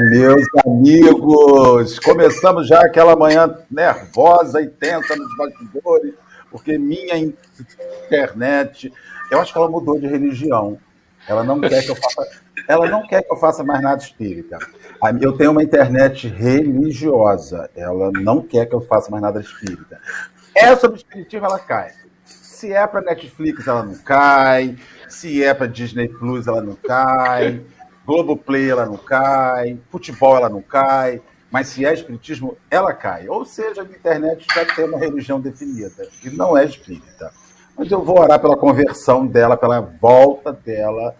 Meus amigos! Começamos já aquela manhã nervosa e tensa nos bastidores, porque minha internet, eu acho que ela mudou de religião. Ela não quer que eu faça, ela não quer que eu faça mais nada espírita. Eu tenho uma internet religiosa, ela não quer que eu faça mais nada espírita. É sobre espiritismo, ela cai. Se é para Netflix, ela não cai. Se é para Disney Plus, ela não cai. Globoplay ela não cai, futebol ela não cai, mas se é espiritismo, ela cai. Ou seja, a internet já tem uma religião definida, e não é espírita. Mas eu vou orar pela conversão dela, pela volta dela,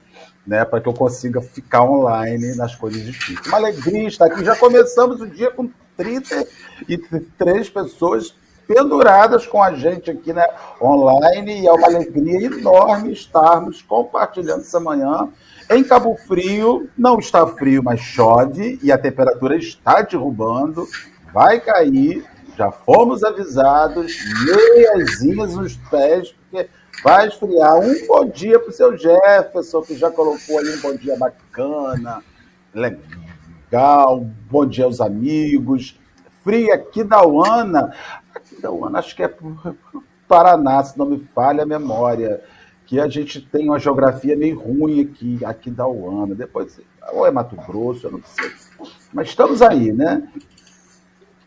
né, para que eu consiga ficar online nas coisas espíritas. Uma alegria estar aqui. Já começamos o dia com 33 pessoas penduradas com a gente aqui né, online, e é uma alegria enorme estarmos compartilhando essa manhã em Cabo Frio, não está frio, mas chove e a temperatura está derrubando, vai cair. Já fomos avisados, meiazinhas nos pés, porque vai esfriar. Um bom dia para o seu Jefferson, que já colocou ali um bom dia bacana, legal. Bom dia aos amigos. Frio aqui da Uana. Aqui da Uana, acho que é Paraná, se não me falha a memória que a gente tem uma geografia meio ruim aqui, aqui da Uana. Depois, ou é Mato Grosso, eu não sei. Mas estamos aí, né?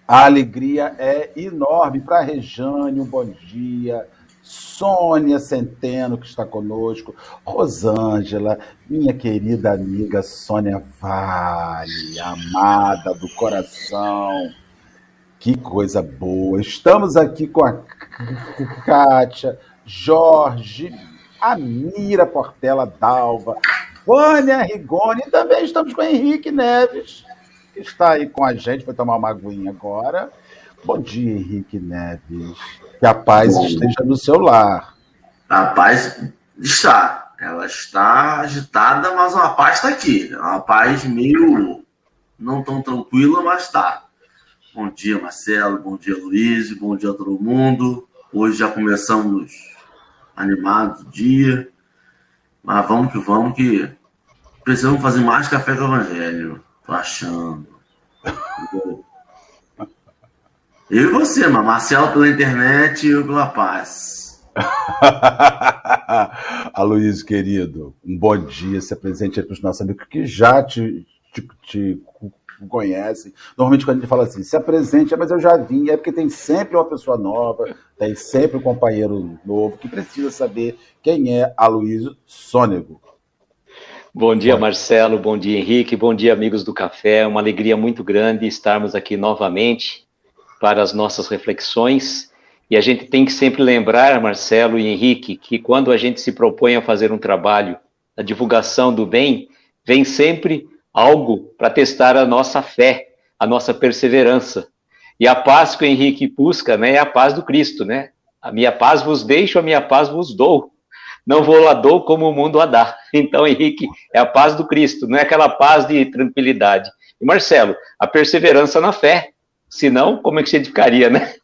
A alegria é enorme para Rejane, um bom dia. Sônia Centeno, que está conosco. Rosângela, minha querida amiga Sônia Vale, amada do coração. Que coisa boa. Estamos aqui com a Kátia, Jorge, Amira Portela Dalva, Vânia Rigoni, e também estamos com Henrique Neves, que está aí com a gente, vai tomar uma aguinha agora. Bom dia, Henrique Neves. Que a paz Bom, esteja no seu lar. A paz está. Ela está agitada, mas a paz está aqui. Uma paz meio não tão tranquila, mas está. Bom dia, Marcelo. Bom dia, Luiz. Bom dia a todo mundo. Hoje já começamos animado dia. Mas vamos que vamos, que precisamos fazer mais café com o Evangelho. Tô achando. Eu e você, mas Marcelo pela internet e eu pela paz. Aloysio, querido, um bom dia. Se apresente para os nossos amigos que já te, te, te conhecem. Normalmente, quando a gente fala assim, se apresente, mas eu já vim, é porque tem sempre uma pessoa nova, tem sempre um companheiro novo que precisa saber quem é Aloysio Sônego. Bom dia, Marcelo. Bom dia, Henrique. Bom dia, amigos do café. Uma alegria muito grande estarmos aqui novamente para as nossas reflexões. E a gente tem que sempre lembrar, Marcelo e Henrique, que quando a gente se propõe a fazer um trabalho, a divulgação do bem, vem sempre algo para testar a nossa fé, a nossa perseverança. E a paz que o Henrique busca né, é a paz do Cristo, né? A minha paz vos deixo, a minha paz vos dou. Não vou lá dou como o mundo a dá. Então, Henrique, é a paz do Cristo, não é aquela paz de tranquilidade. E Marcelo, a perseverança na fé. Senão, como é que você ficaria, né?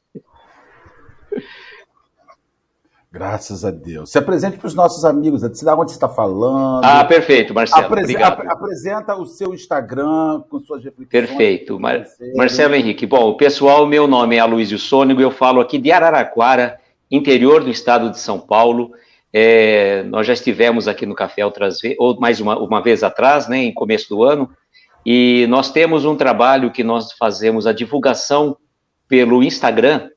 Graças a Deus. Se apresente para os nossos amigos, de onde você está falando. Ah, perfeito, Marcelo. Aprese obrigado. Ap apresenta o seu Instagram com suas reflexões. Perfeito. Mar Marcelo Henrique. Bom, pessoal, meu nome é Aloysio Sônego, eu falo aqui de Araraquara, interior do estado de São Paulo. É, nós já estivemos aqui no Café outras vezes, ou mais uma, uma vez atrás, né, em começo do ano, e nós temos um trabalho que nós fazemos a divulgação pelo Instagram,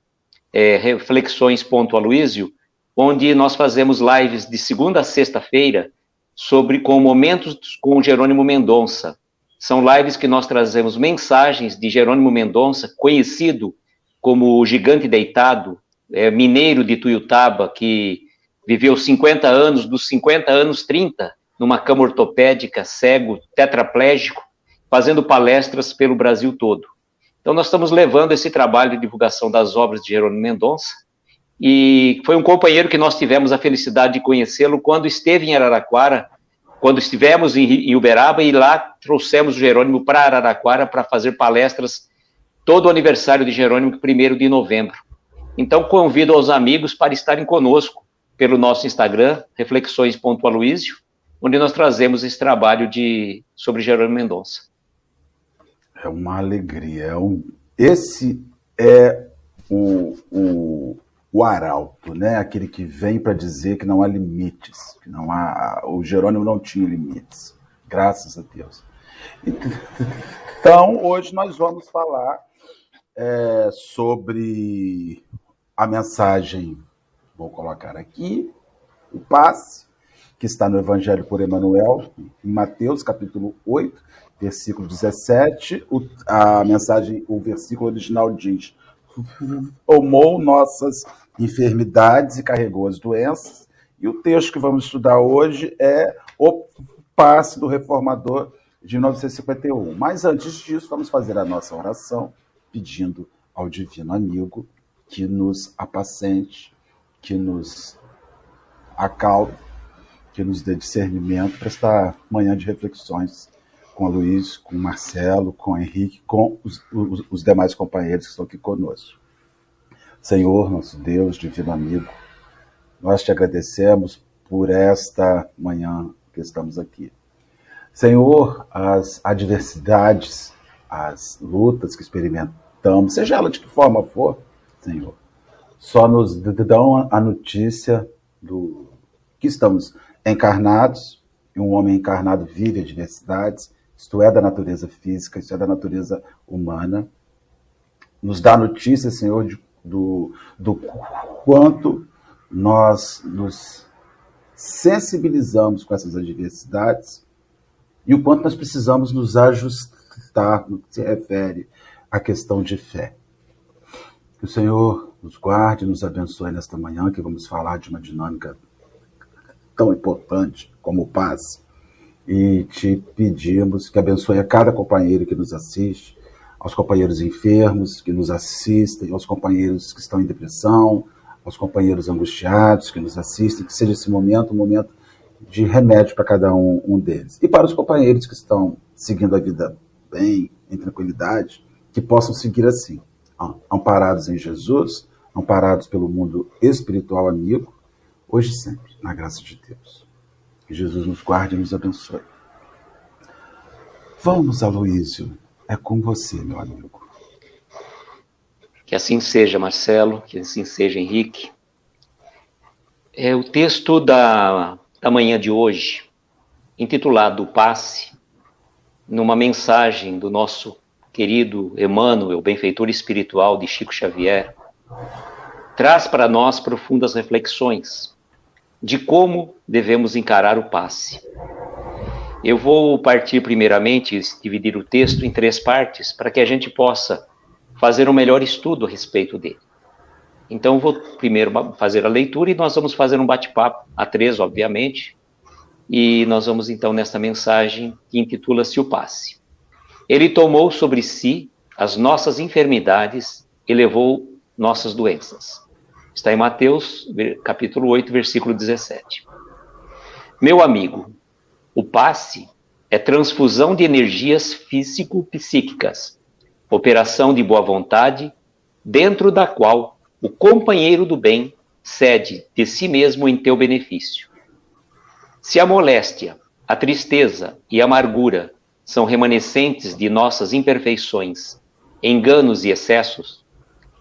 é, reflexões.aloysio, onde nós fazemos lives de segunda a sexta-feira sobre com momentos com Jerônimo Mendonça. São lives que nós trazemos mensagens de Jerônimo Mendonça, conhecido como o gigante deitado, é, mineiro de Tuiutaba, que viveu 50 anos, dos 50 anos, 30, numa cama ortopédica, cego, tetraplégico, fazendo palestras pelo Brasil todo. Então, nós estamos levando esse trabalho de divulgação das obras de Jerônimo Mendonça e foi um companheiro que nós tivemos a felicidade de conhecê-lo quando esteve em Araraquara, quando estivemos em Uberaba e lá trouxemos o Jerônimo para Araraquara para fazer palestras todo o aniversário de Jerônimo, 1 de novembro. Então, convido aos amigos para estarem conosco pelo nosso Instagram, reflexões.aloísio, onde nós trazemos esse trabalho de, sobre Jerônimo Mendonça. É uma alegria. É um... Esse é o, o, o arauto, né? Aquele que vem para dizer que não há limites, que não há. O Jerônimo não tinha limites, graças a Deus. Então, hoje nós vamos falar é, sobre a mensagem, vou colocar aqui, o passe, que está no Evangelho por Emmanuel, em Mateus, capítulo 8, versículo 17. O, a mensagem, o versículo original diz: Tomou nossas enfermidades e carregou as doenças. E o texto que vamos estudar hoje é o passe do reformador de 1951. Mas antes disso, vamos fazer a nossa oração pedindo ao divino amigo que nos apacente, que nos acalme, que nos dê discernimento para esta manhã de reflexões com a Luiz, com o Marcelo, com o Henrique, com os, os, os demais companheiros que estão aqui conosco. Senhor, nosso Deus, divino amigo, nós te agradecemos por esta manhã que estamos aqui. Senhor, as adversidades, as lutas que experimentamos, seja ela de que forma for, Senhor, só nos dão a notícia do que estamos encarnados, e um homem encarnado vive adversidades, isto é da natureza física, isto é da natureza humana. Nos dá notícia, Senhor, de, do, do quanto nós nos sensibilizamos com essas adversidades e o quanto nós precisamos nos ajustar no que se refere à questão de fé. Que o Senhor nos guarde, nos abençoe nesta manhã, que vamos falar de uma dinâmica tão importante como paz. E te pedimos que abençoe a cada companheiro que nos assiste, aos companheiros enfermos que nos assistem, aos companheiros que estão em depressão, aos companheiros angustiados que nos assistem, que seja esse momento um momento de remédio para cada um, um deles. E para os companheiros que estão seguindo a vida bem, em tranquilidade, que possam seguir assim, amparados em Jesus, amparados pelo mundo espiritual amigo, hoje e sempre, na graça de Deus. Que Jesus nos guarde e nos abençoe. Vamos, Aloísio, é com você, meu amigo. Que assim seja, Marcelo, que assim seja, Henrique. É o texto da da manhã de hoje, intitulado Passe, numa mensagem do nosso querido Emmanuel, benfeitor espiritual de Chico Xavier, traz para nós profundas reflexões de como devemos encarar o passe. Eu vou partir primeiramente, dividir o texto em três partes, para que a gente possa fazer um melhor estudo a respeito dele. Então, vou primeiro fazer a leitura e nós vamos fazer um bate-papo, a três, obviamente, e nós vamos então nesta mensagem que intitula-se O Passe. Ele tomou sobre si as nossas enfermidades e levou nossas doenças. Está em Mateus, capítulo 8, versículo 17. Meu amigo, o passe é transfusão de energias físico-psíquicas, operação de boa vontade, dentro da qual o companheiro do bem cede de si mesmo em teu benefício. Se a moléstia, a tristeza e a amargura são remanescentes de nossas imperfeições, enganos e excessos,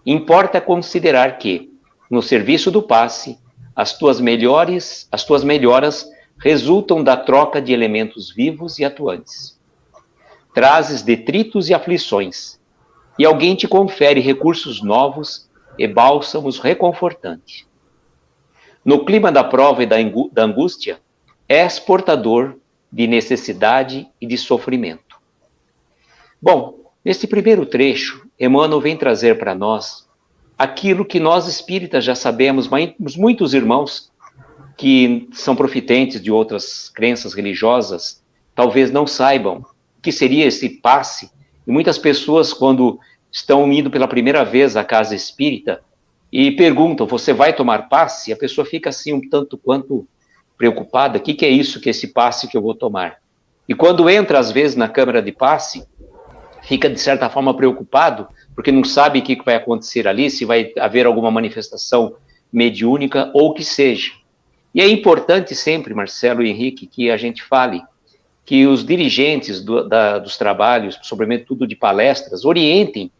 importa considerar que, no serviço do passe, as tuas melhores, as tuas melhoras resultam da troca de elementos vivos e atuantes. Trazes detritos e aflições, e alguém te confere recursos novos e bálsamos reconfortante. No clima da prova e da angústia, és portador de necessidade e de sofrimento. Bom, neste primeiro trecho, Emmanuel vem trazer para nós aquilo que nós espíritas já sabemos, mas muitos irmãos que são profitentes de outras crenças religiosas talvez não saibam o que seria esse passe. E muitas pessoas, quando estão indo pela primeira vez à casa espírita e perguntam: Você vai tomar passe? A pessoa fica assim um tanto quanto preocupada: O que, que é isso, que é esse passe que eu vou tomar? E quando entra, às vezes, na câmara de passe, fica de certa forma preocupado, porque não sabe o que vai acontecer ali, se vai haver alguma manifestação mediúnica ou o que seja. E é importante sempre, Marcelo e Henrique, que a gente fale que os dirigentes do, da, dos trabalhos, sobretudo de palestras, orientem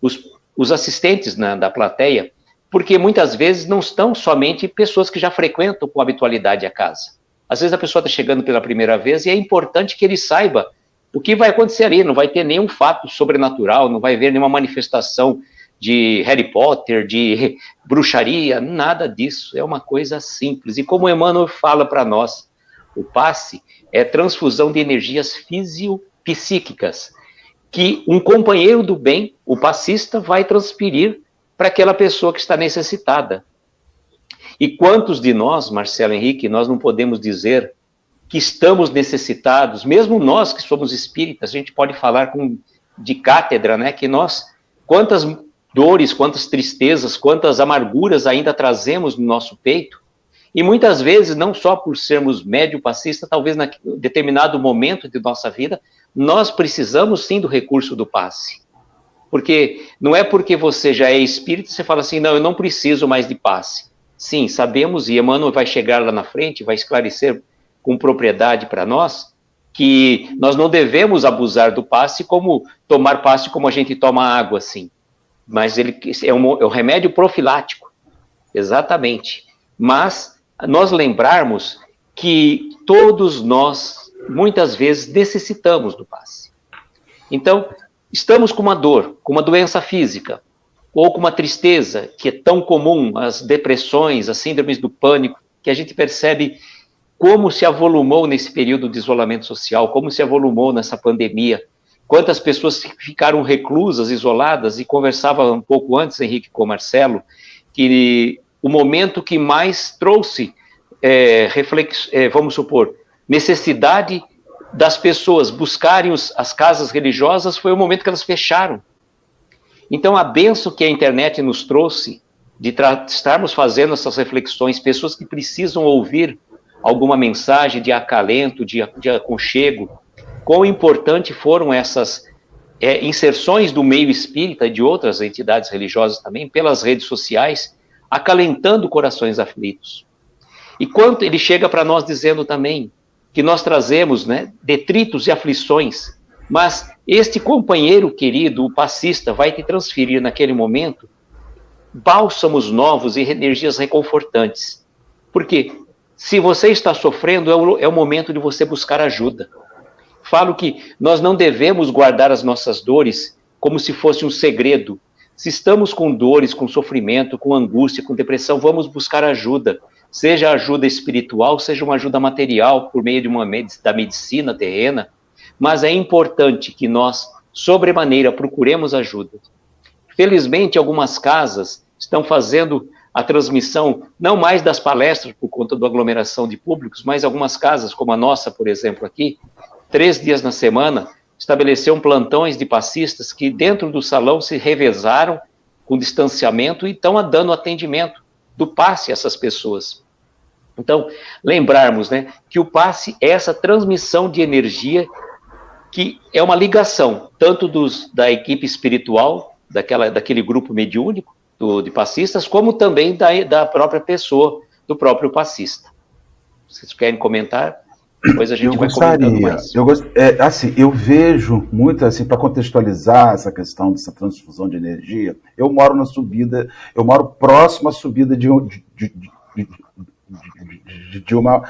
os, os assistentes na, da plateia, porque muitas vezes não estão somente pessoas que já frequentam com habitualidade a casa. Às vezes a pessoa está chegando pela primeira vez e é importante que ele saiba o que vai acontecer ali. Não vai ter nenhum fato sobrenatural, não vai haver nenhuma manifestação de Harry Potter, de bruxaria, nada disso. É uma coisa simples. E como Emmanuel fala para nós, o passe é transfusão de energias fisiopsíquicas que um companheiro do bem, o passista, vai transferir para aquela pessoa que está necessitada. E quantos de nós, Marcelo Henrique, nós não podemos dizer que estamos necessitados, mesmo nós que somos espíritas, a gente pode falar com, de cátedra, né, que nós, quantas dores, quantas tristezas, quantas amarguras ainda trazemos no nosso peito, e muitas vezes, não só por sermos médio passista, talvez em determinado momento de nossa vida, nós precisamos sim do recurso do passe. Porque não é porque você já é espírito, você fala assim, não, eu não preciso mais de passe. Sim, sabemos, e Emmanuel vai chegar lá na frente, vai esclarecer com propriedade para nós, que nós não devemos abusar do passe como tomar passe como a gente toma água, assim. Mas ele é um, é um remédio profilático, exatamente. Mas nós lembrarmos que todos nós, muitas vezes, necessitamos do passe. Então, estamos com uma dor, com uma doença física, ou com uma tristeza que é tão comum, as depressões, as síndromes do pânico, que a gente percebe como se avolumou nesse período de isolamento social, como se avolumou nessa pandemia. Quantas pessoas ficaram reclusas, isoladas, e conversava um pouco antes, Henrique, com Marcelo, que o momento que mais trouxe, é, é, vamos supor, necessidade das pessoas buscarem os, as casas religiosas foi o momento que elas fecharam. Então, a benção que a internet nos trouxe de estarmos fazendo essas reflexões, pessoas que precisam ouvir alguma mensagem de acalento, de, de aconchego, quão importante foram essas é, inserções do meio espírita e de outras entidades religiosas também, pelas redes sociais, acalentando corações aflitos. E quanto ele chega para nós dizendo também que nós trazemos né, detritos e aflições, mas este companheiro querido, o passista, vai te transferir naquele momento bálsamos novos e energias reconfortantes. Porque se você está sofrendo, é o, é o momento de você buscar ajuda. Falo que nós não devemos guardar as nossas dores como se fosse um segredo, se estamos com dores, com sofrimento, com angústia, com depressão, vamos buscar ajuda. Seja ajuda espiritual, seja uma ajuda material por meio de uma da medicina terrena, mas é importante que nós, sobremaneira, procuremos ajuda. Felizmente, algumas casas estão fazendo a transmissão, não mais das palestras por conta da aglomeração de públicos, mas algumas casas, como a nossa, por exemplo, aqui, três dias na semana, estabeleceu plantões de passistas que dentro do salão se revezaram com distanciamento e estão dando atendimento do passe a essas pessoas. Então, lembrarmos né, que o passe é essa transmissão de energia que é uma ligação tanto dos, da equipe espiritual, daquela, daquele grupo mediúnico do, de passistas, como também da, da própria pessoa, do próprio passista. Vocês querem comentar? Depois a gente eu vai gostaria, mais. Eu gost... é, assim, eu vejo muito assim para contextualizar essa questão dessa transfusão de energia. Eu moro na subida, eu moro próximo à subida de, de, de, de uma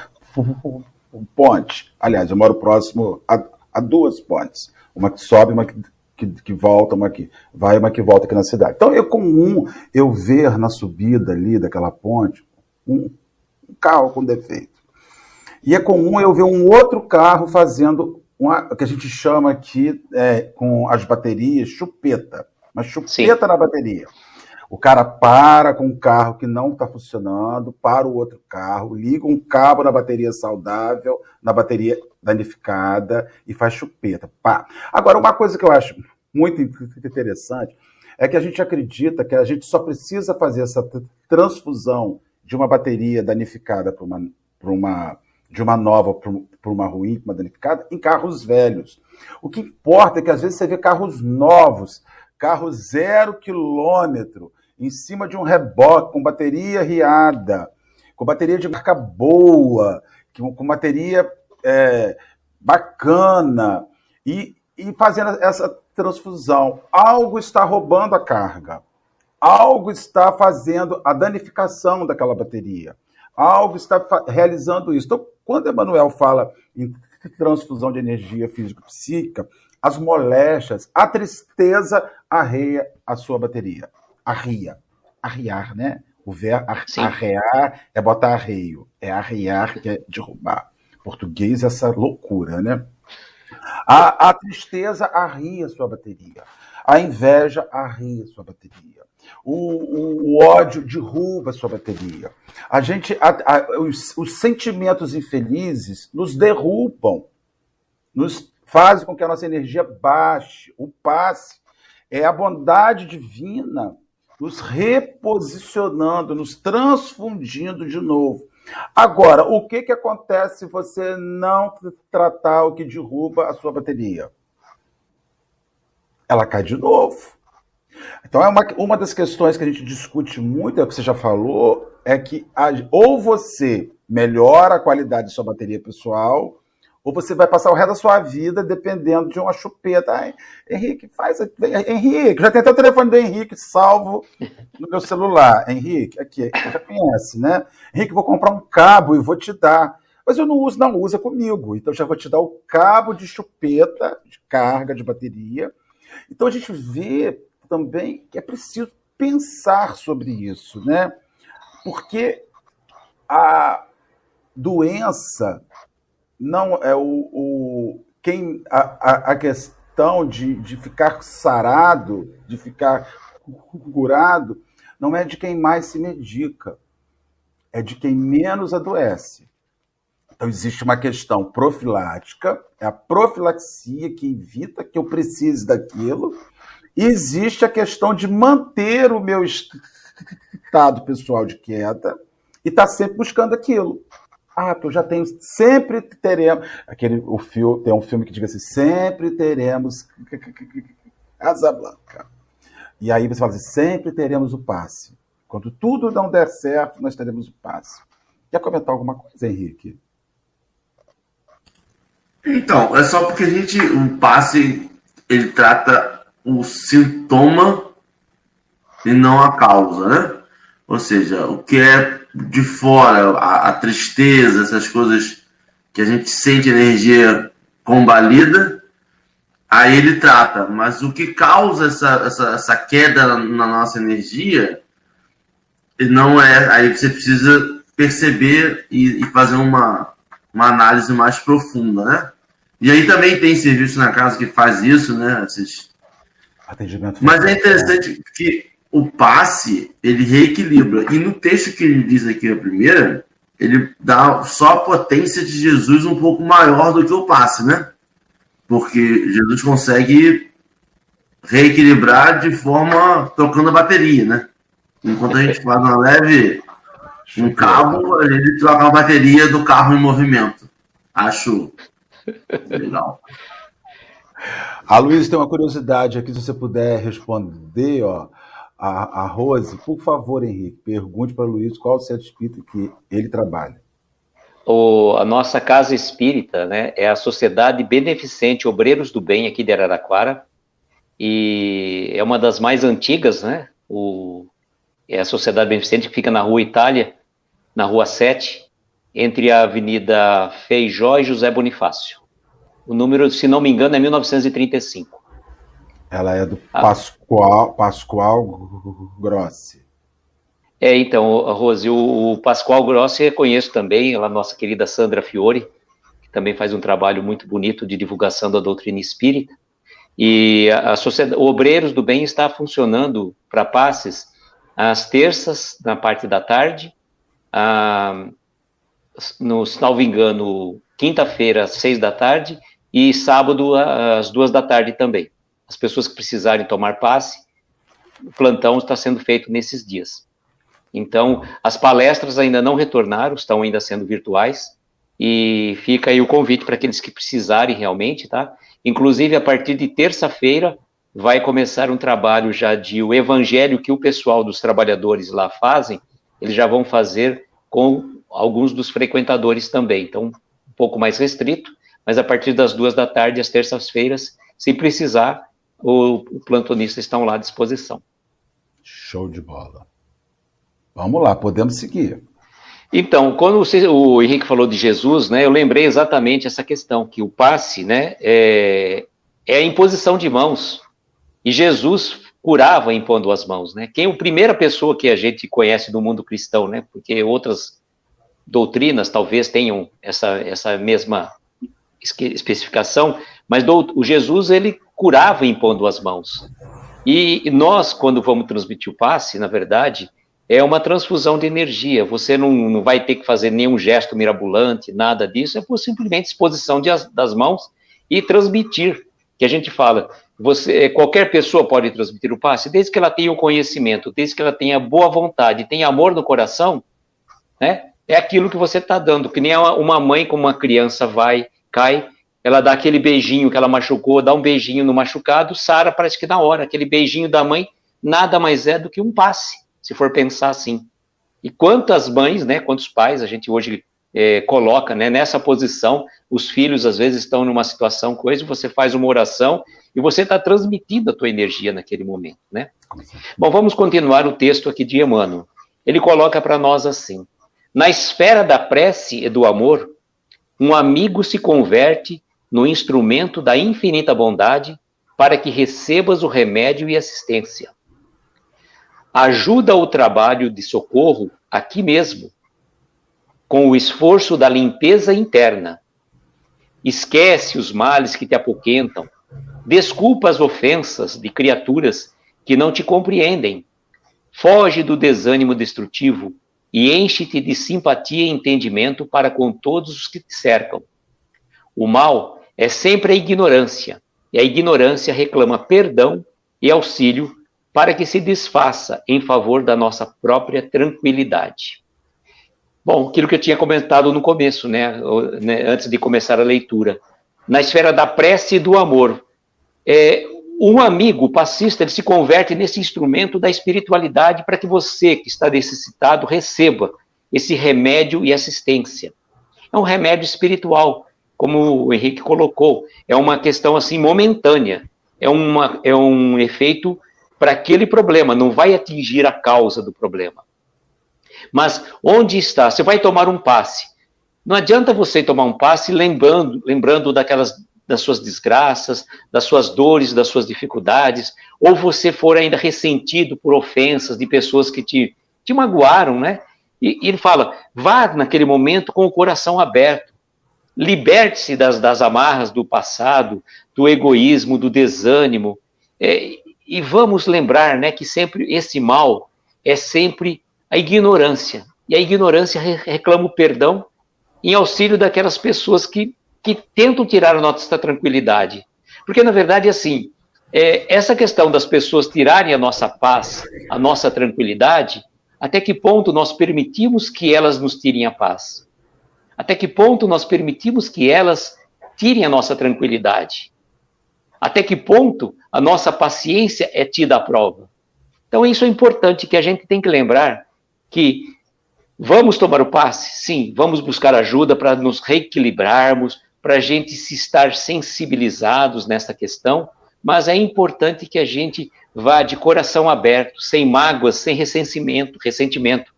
ponte. Aliás, eu moro próximo a, a duas pontes, uma que sobe, uma que que, que, volta, uma que vai, uma que volta aqui na cidade. Então é comum eu ver na subida ali daquela ponte um, um carro com defeito. E é comum eu ver um outro carro fazendo uma, o que a gente chama aqui é, com as baterias chupeta. Uma chupeta Sim. na bateria. O cara para com um carro que não está funcionando, para o outro carro, liga um cabo na bateria saudável, na bateria danificada e faz chupeta. Pá. Agora, uma coisa que eu acho muito interessante é que a gente acredita que a gente só precisa fazer essa transfusão de uma bateria danificada para uma, uma de uma nova para uma ruim, uma danificada, em carros velhos. O que importa é que às vezes você vê carros novos, carro zero quilômetro, em cima de um reboque, com bateria riada, com bateria de marca boa, com bateria é, bacana, e, e fazendo essa transfusão. Algo está roubando a carga. Algo está fazendo a danificação daquela bateria. Algo está realizando isso. Então, quando Emmanuel fala em transfusão de energia físico-psíquica, as moléstias, a tristeza arreia a sua bateria. Arria. Arriar, né? O ver ar, arrear é botar arreio. É arrear que é derrubar. Português, essa loucura, né? A, a tristeza arria a sua bateria. A inveja arria a sua bateria. O, o, o, ódio derruba a sua bateria. A gente, a, a, os, os, sentimentos infelizes nos derrubam, nos fazem com que a nossa energia baixe. O passe é a bondade divina nos reposicionando, nos transfundindo de novo. Agora, o que, que acontece se você não tratar o que derruba a sua bateria? Ela cai de novo. Então, é uma, uma das questões que a gente discute muito, é o que você já falou, é que a, ou você melhora a qualidade da sua bateria pessoal, ou você vai passar o resto da sua vida dependendo de uma chupeta. Henrique, faz. Henrique, já tem até o telefone do Henrique salvo no meu celular. Henrique, aqui, já conhece, né? Henrique, vou comprar um cabo e vou te dar. Mas eu não uso, não usa comigo. Então já vou te dar o cabo de chupeta, de carga, de bateria. Então a gente vê também que é preciso pensar sobre isso, né? Porque a doença não é o, o quem a, a, questão de, de ficar sarado, de ficar curado, não é de quem mais se medica, é de quem menos adoece. Então existe uma questão profilática, é a profilaxia que evita que eu precise daquilo, existe a questão de manter o meu estado pessoal de queda e estar tá sempre buscando aquilo. Ah, eu já tenho, sempre teremos. Aquele, o filme, tem um filme que diz assim: sempre teremos Casa Blanca. E aí você fala assim: sempre teremos o passe. Quando tudo não der certo, nós teremos o passe. Quer comentar alguma coisa, Henrique? Então, é só porque a gente, o passe, ele trata o sintoma e não a causa, né? Ou seja, o que é de fora, a, a, tristeza, essas coisas que a gente sente energia combalida, aí ele trata. Mas o que causa essa, essa, essa queda na nossa energia não é. Aí você precisa perceber e, e fazer uma, uma análise mais profunda, né? E aí também tem serviço na casa que faz isso, né? Esses... Atendimento. Mas é interessante que o passe ele reequilibra. E no texto que ele diz aqui a primeira, ele dá só a potência de Jesus um pouco maior do que o passe, né? Porque Jesus consegue reequilibrar de forma trocando a bateria, né? Enquanto a gente faz uma leve um cabo, ele troca a bateria do carro em movimento. Acho legal. A Luiz tem uma curiosidade aqui, se você puder responder, ó a, a Rose, por favor, Henrique, pergunte para o Luiz qual o centro espírita que ele trabalha. O, a nossa casa espírita né, é a Sociedade Beneficente Obreiros do Bem aqui de Araraquara e é uma das mais antigas, né? O, é a Sociedade Beneficente que fica na Rua Itália, na Rua 7, entre a Avenida Feijó e José Bonifácio. O número, se não me engano, é 1935. Ela é do ah. Pascoal, Pascoal Grossi. É, então, Rose, o, o Pascoal Grossi eu conheço também, a nossa querida Sandra Fiore, que também faz um trabalho muito bonito de divulgação da doutrina espírita. E a, a sociedade, o Obreiros do Bem está funcionando para passes às terças, na parte da tarde, a, no, salvo engano, quinta-feira, às seis da tarde, e sábado, às duas da tarde também as pessoas que precisarem tomar passe, o plantão está sendo feito nesses dias. Então, as palestras ainda não retornaram, estão ainda sendo virtuais, e fica aí o convite para aqueles que precisarem realmente, tá? Inclusive, a partir de terça-feira, vai começar um trabalho já de o evangelho que o pessoal dos trabalhadores lá fazem, eles já vão fazer com alguns dos frequentadores também. Então, um pouco mais restrito, mas a partir das duas da tarde, às terças-feiras, se precisar, o, o plantonista está lá à disposição. Show de bola. Vamos lá, podemos seguir. Então, quando você, o Henrique falou de Jesus, né, eu lembrei exatamente essa questão, que o passe né, é, é a imposição de mãos. E Jesus curava impondo as mãos. Né? Quem é a primeira pessoa que a gente conhece do mundo cristão, né? porque outras doutrinas talvez tenham essa, essa mesma especificação, mas do, o Jesus ele curava impondo as mãos. E, nós, quando vamos transmitir o passe, na verdade, é uma transfusão de energia. Você não, não vai ter que fazer nenhum gesto mirabolante, nada disso, é por simplesmente exposição de, das mãos e transmitir. Que a gente fala, você, qualquer pessoa pode transmitir o passe, desde que ela tenha o conhecimento, desde que ela tenha boa vontade, tenha amor no coração, né? É aquilo que você está dando, que nem uma mãe com uma criança vai, cai, ela dá aquele beijinho que ela machucou, dá um beijinho no machucado, Sara parece que na hora, aquele beijinho da mãe nada mais é do que um passe se for pensar assim. E quantas mães, né, quantos pais a gente hoje é, coloca né, nessa posição, os filhos às vezes estão numa situação coisa, você faz uma oração e você está transmitindo a tua energia naquele momento, né? Bom, vamos continuar o texto aqui de Emmanuel. Ele coloca para nós assim: na esfera da prece e do amor, um amigo se converte no instrumento da infinita bondade para que recebas o remédio e assistência ajuda o trabalho de socorro aqui mesmo, com o esforço da limpeza interna. Esquece os males que te apoquentam, desculpa as ofensas de criaturas que não te compreendem. Foge do desânimo destrutivo e enche-te de simpatia e entendimento para com todos os que te cercam. O mal é sempre a ignorância, e a ignorância reclama perdão e auxílio para que se desfaça em favor da nossa própria tranquilidade. Bom, aquilo que eu tinha comentado no começo, né, né antes de começar a leitura, na esfera da prece e do amor, é, um amigo passista ele se converte nesse instrumento da espiritualidade para que você que está necessitado receba esse remédio e assistência. É um remédio espiritual, como o Henrique colocou, é uma questão assim momentânea, é, uma, é um efeito para aquele problema, não vai atingir a causa do problema. Mas onde está? Você vai tomar um passe. Não adianta você tomar um passe lembrando, lembrando daquelas das suas desgraças, das suas dores, das suas dificuldades, ou você for ainda ressentido por ofensas de pessoas que te, te magoaram, né? E, e ele fala: vá naquele momento com o coração aberto, liberte-se das, das amarras do passado, do egoísmo, do desânimo, é, e vamos lembrar né, que sempre esse mal é sempre a ignorância. E a ignorância reclama o perdão em auxílio daquelas pessoas que, que tentam tirar a nossa tranquilidade. Porque, na verdade, assim, é, essa questão das pessoas tirarem a nossa paz, a nossa tranquilidade, até que ponto nós permitimos que elas nos tirem a paz? Até que ponto nós permitimos que elas tirem a nossa tranquilidade? Até que ponto a nossa paciência é tida à prova? Então, isso é importante que a gente tem que lembrar que vamos tomar o passe? Sim, vamos buscar ajuda para nos reequilibrarmos, para a gente se estar sensibilizados nessa questão, mas é importante que a gente vá de coração aberto, sem mágoas, sem ressentimento, ressentimento.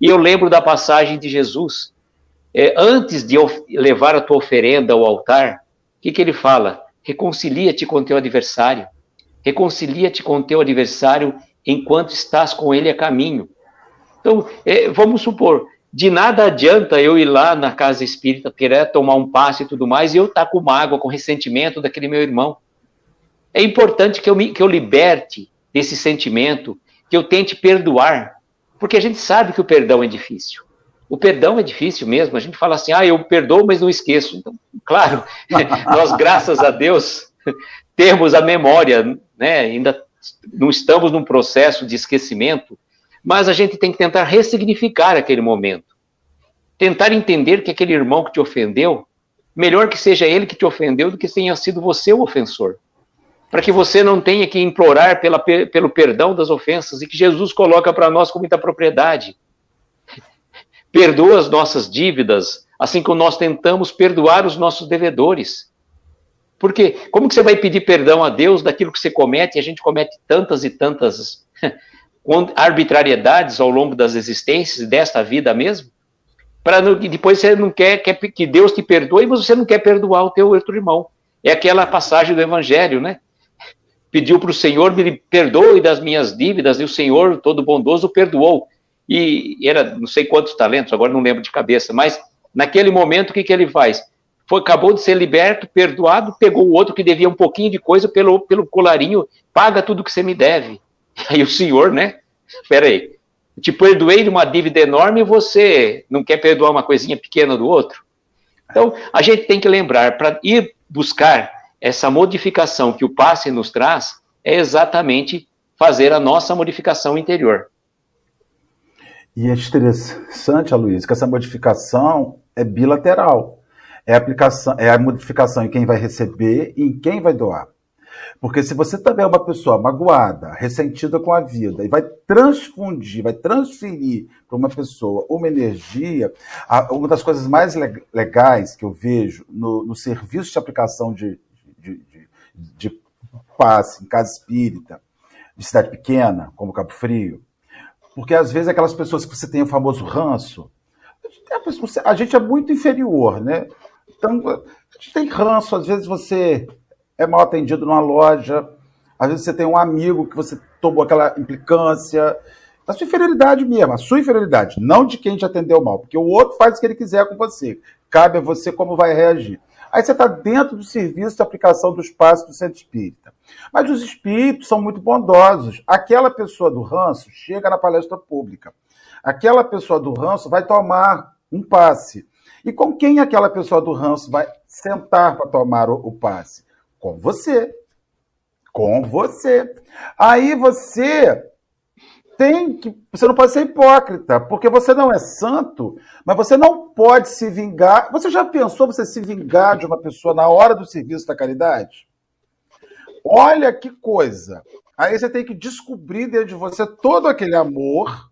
E eu lembro da passagem de Jesus, é, antes de levar a tua oferenda ao altar, o que, que ele fala? Reconcilia-te com teu adversário. Reconcilia-te com teu adversário enquanto estás com ele a caminho. Então, é, vamos supor, de nada adianta eu ir lá na casa espírita, querer tomar um passe e tudo mais, e eu estar tá com mágoa, com ressentimento daquele meu irmão. É importante que eu, me, que eu liberte desse sentimento, que eu tente perdoar, porque a gente sabe que o perdão é difícil. O perdão é difícil mesmo. A gente fala assim, ah, eu perdoo, mas não esqueço. Então, claro, nós, graças a Deus, temos a memória, né? Ainda não estamos num processo de esquecimento, mas a gente tem que tentar ressignificar aquele momento. Tentar entender que aquele irmão que te ofendeu, melhor que seja ele que te ofendeu do que tenha sido você o ofensor. Para que você não tenha que implorar pela, pelo perdão das ofensas e que Jesus coloca para nós com muita propriedade perdoa as nossas dívidas assim como nós tentamos perdoar os nossos devedores. Porque como que você vai pedir perdão a Deus daquilo que você comete? E a gente comete tantas e tantas arbitrariedades ao longo das existências desta vida mesmo, para depois você não quer, quer que Deus te perdoe, mas você não quer perdoar o teu outro irmão. É aquela passagem do Evangelho, né? Pediu para o Senhor, me perdoe das minhas dívidas, e o Senhor, todo bondoso, perdoou. E era não sei quantos talentos, agora não lembro de cabeça, mas naquele momento o que, que ele faz? Foi, acabou de ser liberto, perdoado, pegou o outro que devia um pouquinho de coisa pelo, pelo colarinho, paga tudo que você me deve. Aí o senhor, né? Espera aí, te perdoei de uma dívida enorme e você não quer perdoar uma coisinha pequena do outro? Então, a gente tem que lembrar, para ir buscar essa modificação que o passe nos traz, é exatamente fazer a nossa modificação interior. E é interessante, Aloysio, que essa modificação é bilateral. É aplicação, é a modificação em quem vai receber e em quem vai doar. Porque se você também é uma pessoa magoada, ressentida com a vida, e vai transfundir, vai transferir para uma pessoa uma energia, uma das coisas mais legais que eu vejo no, no serviço de aplicação de, de, de, de passe em casa espírita, de cidade pequena, como Cabo Frio, porque às vezes aquelas pessoas que você tem o famoso ranço, a gente é muito inferior, né? Então, a gente tem ranço, às vezes você é mal atendido numa loja, às vezes você tem um amigo que você tomou aquela implicância, a sua inferioridade mesmo, a sua inferioridade, não de quem te atendeu mal, porque o outro faz o que ele quiser com você. Cabe a você como vai reagir. Aí você está dentro do serviço de aplicação do espaço do centro espírita. Mas os espíritos são muito bondosos. Aquela pessoa do ranço chega na palestra pública. Aquela pessoa do ranço vai tomar um passe. E com quem aquela pessoa do ranço vai sentar para tomar o, o passe? Com você. Com você. Aí você tem que. Você não pode ser hipócrita, porque você não é santo, mas você não pode se vingar. Você já pensou você se vingar de uma pessoa na hora do serviço da caridade? Olha que coisa. Aí você tem que descobrir dentro de você todo aquele amor,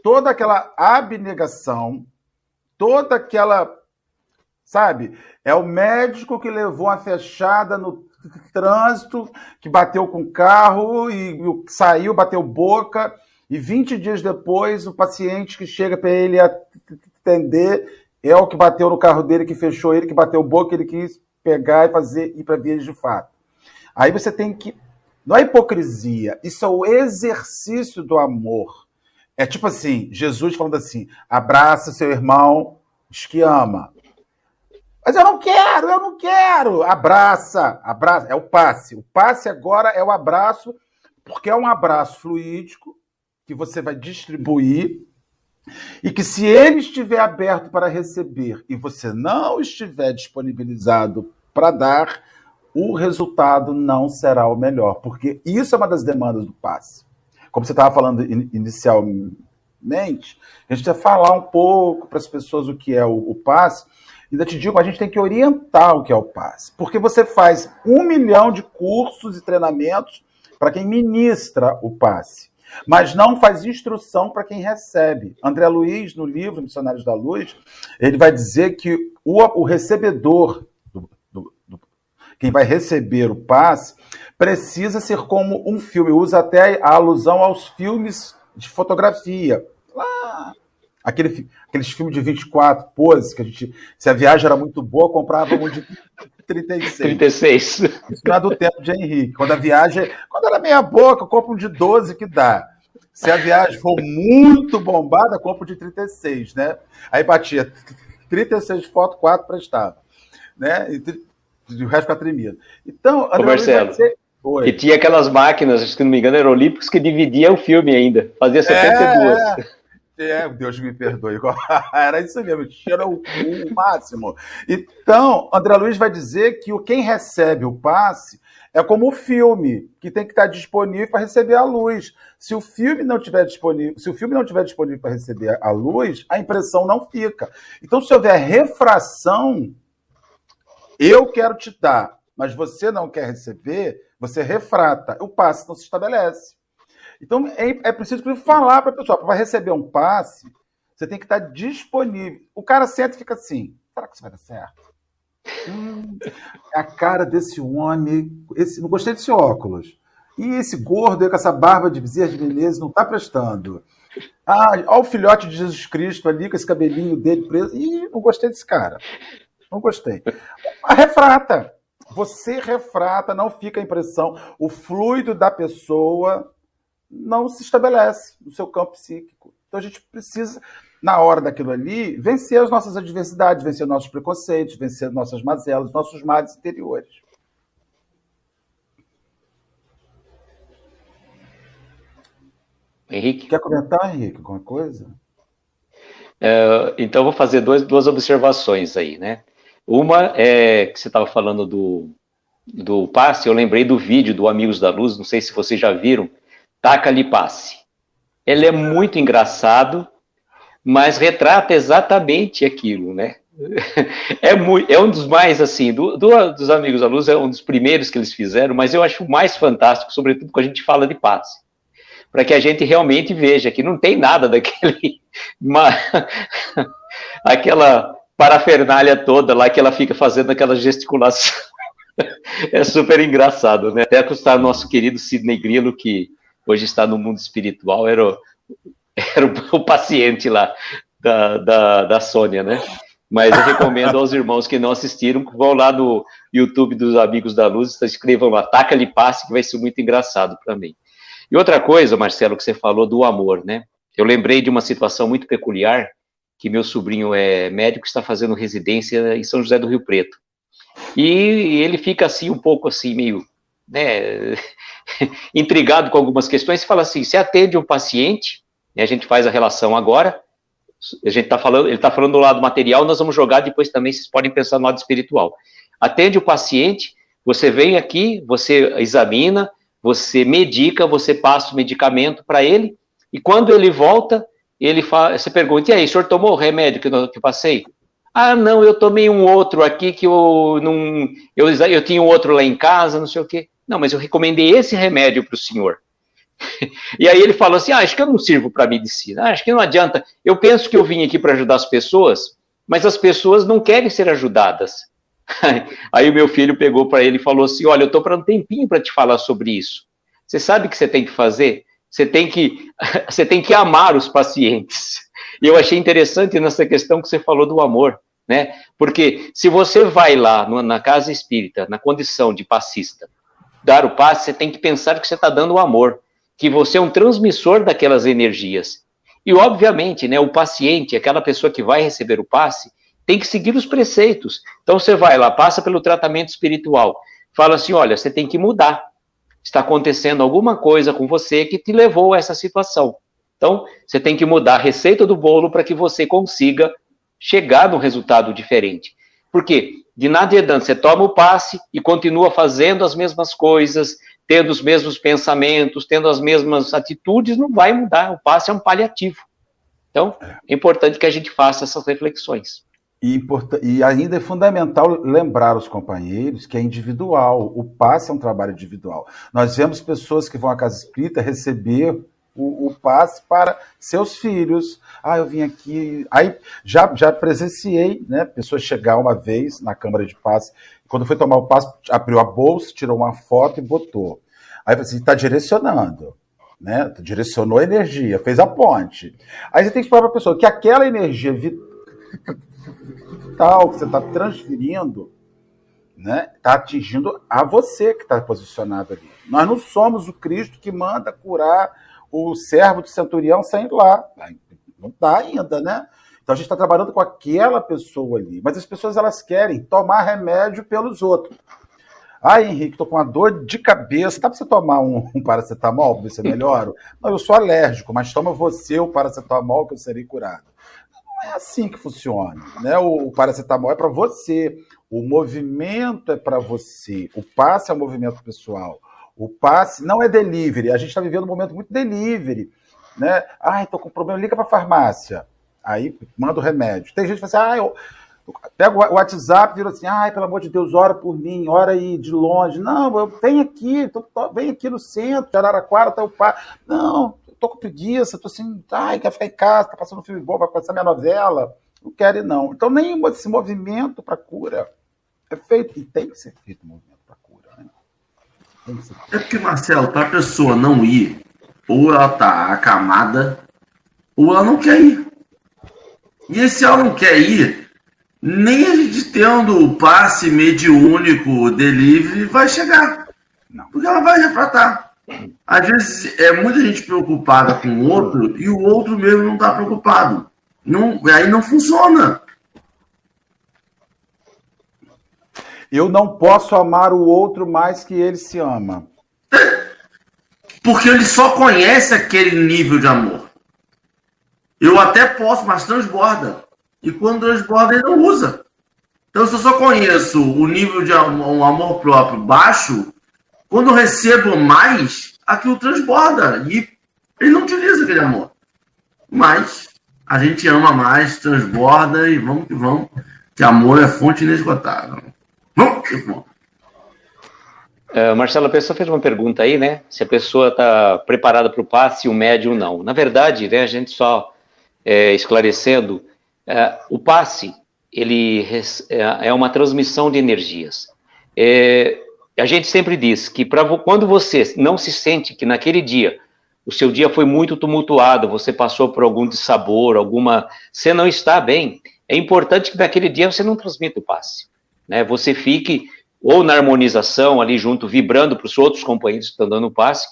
toda aquela abnegação, toda aquela sabe? É o médico que levou a fechada no trânsito, que bateu com o carro e saiu, bateu boca, e 20 dias depois o paciente que chega para ele atender é o que bateu no carro dele, que fechou ele, que bateu boca, ele quis pegar e fazer ir para vias de fato. Aí você tem que. Não é hipocrisia, isso é o exercício do amor. É tipo assim, Jesus falando assim: abraça seu irmão, diz que ama. Mas eu não quero, eu não quero. Abraça, abraça. É o passe. O passe agora é o abraço, porque é um abraço fluídico que você vai distribuir e que se ele estiver aberto para receber e você não estiver disponibilizado para dar, o resultado não será o melhor, porque isso é uma das demandas do passe. Como você estava falando inicialmente, a gente vai falar um pouco para as pessoas o que é o, o passe, Ainda te digo, a gente tem que orientar o que é o passe. Porque você faz um milhão de cursos e treinamentos para quem ministra o passe, mas não faz instrução para quem recebe. André Luiz, no livro Missionários da Luz, ele vai dizer que o, o recebedor, do, do, do, quem vai receber o passe, precisa ser como um filme. Usa até a alusão aos filmes de fotografia. Aquele, aqueles filmes de 24 poses, que a gente, se a viagem era muito boa, comprava um de 36. 36. Isso não é do tempo de Henrique. Quando a viagem, quando era meia boca, eu compro um de 12 que dá. Se a viagem for muito bombada, compro de 36, né? Aí batia 36 fotos, 4 prestava. Né? E, o resto fica tremido. Então, Ô, Marcelo, dizer... E tinha aquelas máquinas, se não me engano, eram olímpicos que dividia o filme ainda. Fazia 72. É, é. É, Deus me perdoe. Era isso mesmo, tira o, o máximo. Então, André Luiz vai dizer que quem recebe o passe é como o filme, que tem que estar disponível para receber a luz. Se o filme não tiver disponível, se o filme não tiver disponível para receber a luz, a impressão não fica. Então, se houver refração, eu quero te dar, mas você não quer receber, você refrata. O passe não se estabelece. Então é, é preciso falar para a pessoa, para receber um passe, Você tem que estar disponível. O cara senta e fica assim: será que isso vai dar certo? Hum, é a cara desse homem. Esse, não gostei desse óculos. E esse gordo aí com essa barba de Bezerra de Menezes não está prestando. Ah, olha o filhote de Jesus Cristo ali com esse cabelinho dele preso. Ih, não gostei desse cara. Não gostei. Refrata. Você refrata, não fica a impressão. O fluido da pessoa não se estabelece no seu campo psíquico. Então a gente precisa, na hora daquilo ali, vencer as nossas adversidades, vencer nossos preconceitos, vencer nossas mazelas, nossos males interiores. Henrique? Quer comentar, Henrique, alguma coisa? É, então, vou fazer dois, duas observações aí, né? Uma é que você estava falando do, do passe, eu lembrei do vídeo do Amigos da Luz, não sei se vocês já viram, Taca-lhe passe. Ele é muito engraçado, mas retrata exatamente aquilo, né? É, muito, é um dos mais, assim, do, do, dos Amigos da Luz, é um dos primeiros que eles fizeram, mas eu acho mais fantástico, sobretudo quando a gente fala de passe para que a gente realmente veja que não tem nada daquele. Uma, aquela parafernália toda lá que ela fica fazendo aquela gesticulação. É super engraçado, né? Até custar nosso querido Sidney Grillo, que hoje está no mundo espiritual, era o, era o, paciente lá da, da, da Sônia, né? Mas eu recomendo aos irmãos que não assistiram, vão lá no YouTube dos Amigos da Luz, escrevam lá, taca-lhe passe, que vai ser muito engraçado para mim. E outra coisa, Marcelo, que você falou do amor, né? Eu lembrei de uma situação muito peculiar, que meu sobrinho é médico, está fazendo residência em São José do Rio Preto. E ele fica assim, um pouco assim, meio, né, intrigado com algumas questões, fala assim, você atende um paciente, e a gente faz a relação agora, a gente está falando, ele está falando do lado material, nós vamos jogar depois também, vocês podem pensar no lado espiritual. Atende o paciente, você vem aqui, você examina, você medica, você passa o medicamento para ele, e quando ele volta, ele fala, você pergunta, e aí, o senhor tomou o remédio que eu, que eu passei? Ah, não, eu tomei um outro aqui que eu não. Eu, eu tinha um outro lá em casa, não sei o quê. Não, mas eu recomendei esse remédio para o senhor. e aí ele falou assim: ah, acho que eu não sirvo para medicina, ah, acho que não adianta. Eu penso que eu vim aqui para ajudar as pessoas, mas as pessoas não querem ser ajudadas. Aí o meu filho pegou para ele e falou assim: Olha, eu estou para um tempinho para te falar sobre isso. Você sabe o que você tem que fazer? Você tem que, você tem que amar os pacientes. E eu achei interessante nessa questão que você falou do amor, né? Porque se você vai lá na casa espírita, na condição de passista, dar o passe, você tem que pensar que você está dando o amor, que você é um transmissor daquelas energias. E, obviamente, né, o paciente, aquela pessoa que vai receber o passe, tem que seguir os preceitos. Então você vai lá, passa pelo tratamento espiritual, fala assim: olha, você tem que mudar. Está acontecendo alguma coisa com você que te levou a essa situação. Então, você tem que mudar a receita do bolo para que você consiga chegar num resultado diferente. Porque de nada você toma o passe e continua fazendo as mesmas coisas, tendo os mesmos pensamentos, tendo as mesmas atitudes, não vai mudar. O passe é um paliativo. Então, é importante que a gente faça essas reflexões. E, e, ainda é fundamental lembrar os companheiros que é individual, o passe é um trabalho individual. Nós vemos pessoas que vão à casa espírita receber o, o, passe para seus filhos. Ah, eu vim aqui. Aí já, já presenciei, né? Pessoas chegar uma vez na câmara de passe, quando foi tomar o passe, abriu a bolsa, tirou uma foto e botou. Aí você está direcionando. Né? Direcionou a energia, fez a ponte. Aí você tem que falar para a pessoa que aquela energia vital que você está transferindo né, está atingindo a você que está posicionado ali. Nós não somos o Cristo que manda curar o servo de centurião ir lá. Não está ainda, né? Então a gente está trabalhando com aquela pessoa ali. Mas as pessoas elas querem tomar remédio pelos outros. Ah, Henrique, estou com uma dor de cabeça. Dá para você tomar um, um paracetamol para ver se melhora? Não, eu sou alérgico, mas toma você o paracetamol que eu serei curado é assim que funciona. Né? O, o paracetamol é para você, o movimento é para você, o passe é um movimento pessoal. O passe não é delivery. A gente está vivendo um momento muito delivery. Né? Ah, estou com problema, liga para a farmácia. Aí manda o remédio. Tem gente que fala assim, ah, eu pega o WhatsApp e vira assim, ai, pelo amor de Deus, ora por mim, ora aí de longe. Não, eu, vem aqui, tô, vem aqui no centro, de Araraquara, tá o pai. Não, tô com preguiça, tô assim, ai, quer ficar em casa, tá passando um filme bom, vai passar minha novela. Não quero ir, não. Então, nem esse movimento para cura é feito, e tem que ser feito movimento? É porque, Marcelo, para a pessoa não ir, ou ela tá acamada, ou ela não quer ir. E se ela não quer ir, nem a gente tendo o passe mediúnico delivery vai chegar. Não. Porque ela vai refratar. Às vezes é muita gente preocupada com o outro e o outro mesmo não está preocupado. Não, aí não funciona. Eu não posso amar o outro mais que ele se ama. Porque ele só conhece aquele nível de amor. Eu até posso, mas transborda. E quando transborda, ele não usa. Então, se eu só conheço o nível de um amor próprio baixo, quando eu recebo mais, aquilo transborda. E ele não utiliza aquele amor. Mas a gente ama mais, transborda e vamos que vamos. Que amor é fonte inesgotável. Uh, Marcelo, a pessoa fez uma pergunta aí, né? Se a pessoa está preparada para o passe, o médio não. Na verdade, né, a gente só é, esclarecendo, é, o passe ele é, é uma transmissão de energias. É, a gente sempre diz que pra, quando você não se sente que naquele dia o seu dia foi muito tumultuado, você passou por algum dissabor, alguma, você não está bem, é importante que naquele dia você não transmita o passe, né? Você fique ou na harmonização ali junto, vibrando para os outros companheiros que estão dando passe,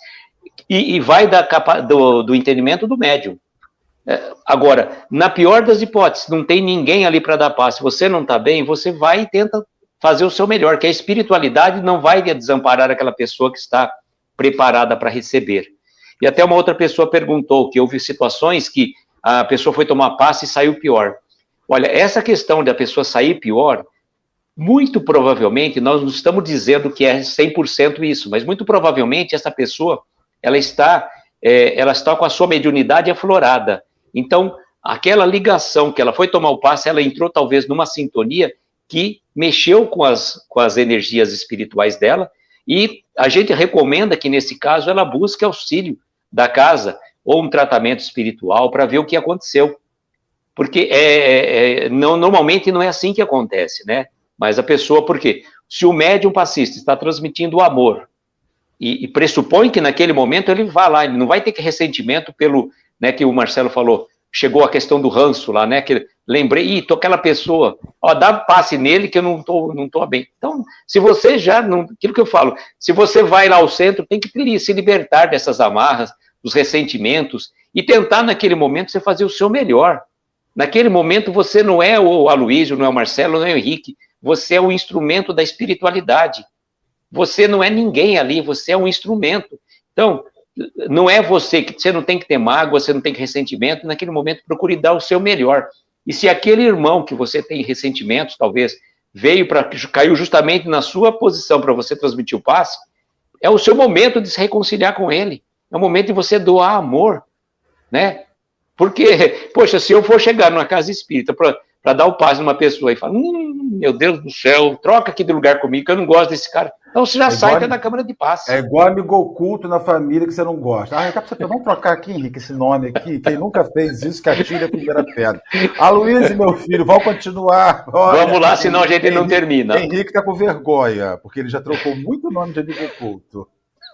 e, e vai da capa, do, do entendimento do médium. É, agora, na pior das hipóteses, não tem ninguém ali para dar paz. Se você não está bem, você vai e tenta fazer o seu melhor, que a espiritualidade não vai desamparar aquela pessoa que está preparada para receber. E até uma outra pessoa perguntou que houve situações que a pessoa foi tomar passe e saiu pior. Olha, essa questão da pessoa sair pior, muito provavelmente, nós não estamos dizendo que é 100% isso, mas muito provavelmente essa pessoa, ela está, é, ela está com a sua mediunidade aflorada. Então, aquela ligação que ela foi tomar o passe, ela entrou talvez numa sintonia que mexeu com as, com as energias espirituais dela, e a gente recomenda que, nesse caso, ela busque auxílio da casa ou um tratamento espiritual para ver o que aconteceu. Porque é, é, é, não, normalmente não é assim que acontece, né? Mas a pessoa, por quê? Se o médium passista está transmitindo o amor e, e pressupõe que naquele momento ele vai lá, ele não vai ter que ressentimento pelo, né, que o Marcelo falou, chegou a questão do ranço lá, né, que lembrei, ih, tô aquela pessoa, ó, dá passe nele que eu não tô, não tô bem. Então, se você já, não, aquilo que eu falo, se você vai lá ao centro, tem que se libertar dessas amarras, dos ressentimentos, e tentar naquele momento você fazer o seu melhor. Naquele momento você não é o Aloysio, não é o Marcelo, não é o Henrique, você é o instrumento da espiritualidade. Você não é ninguém ali, você é um instrumento. Então, não é você que você não tem que ter mágoa, você não tem que ressentimento, naquele momento procure dar o seu melhor. E se aquele irmão que você tem ressentimentos, talvez, veio para caiu justamente na sua posição para você transmitir o passe, é o seu momento de se reconciliar com ele. É o momento de você doar amor, né? Porque, poxa, se eu for chegar numa casa espírita para dar o passe numa pessoa e falar, hum, meu Deus do céu, troca aqui de lugar comigo, que eu não gosto desse cara. Então você já é sai da câmara de passe. É igual amigo oculto na família que você não gosta. Ah, você, vamos trocar aqui, Henrique, esse nome aqui. Quem nunca fez isso, que atire a primeira pedra. Aloysio, meu filho, vamos continuar. Olha, vamos lá, senão a gente Henrique, não termina. Henrique está com vergonha, porque ele já trocou muito nome de amigo oculto.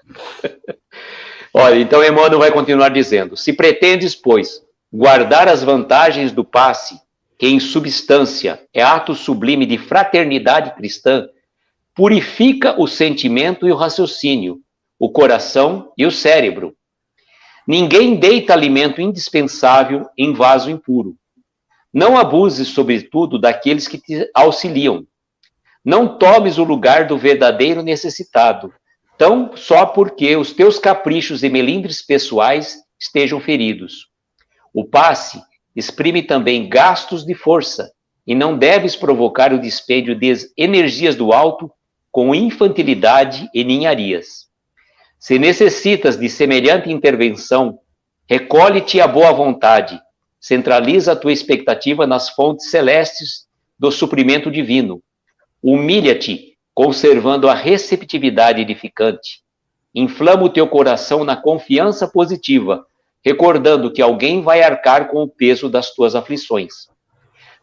Olha, então Emmanuel vai continuar dizendo: se pretendes, pois, guardar as vantagens do passe, que em substância é ato sublime de fraternidade cristã, purifica o sentimento e o raciocínio, o coração e o cérebro. Ninguém deita alimento indispensável em vaso impuro. Não abuses, sobretudo, daqueles que te auxiliam. Não tomes o lugar do verdadeiro necessitado, tão só porque os teus caprichos e melindres pessoais estejam feridos. O passe exprime também gastos de força, e não deves provocar o dispêndio de energias do alto com infantilidade e ninharias. Se necessitas de semelhante intervenção, recolhe-te à boa vontade, centraliza a tua expectativa nas fontes celestes do suprimento divino. Humilha-te, conservando a receptividade edificante. Inflama o teu coração na confiança positiva, recordando que alguém vai arcar com o peso das tuas aflições.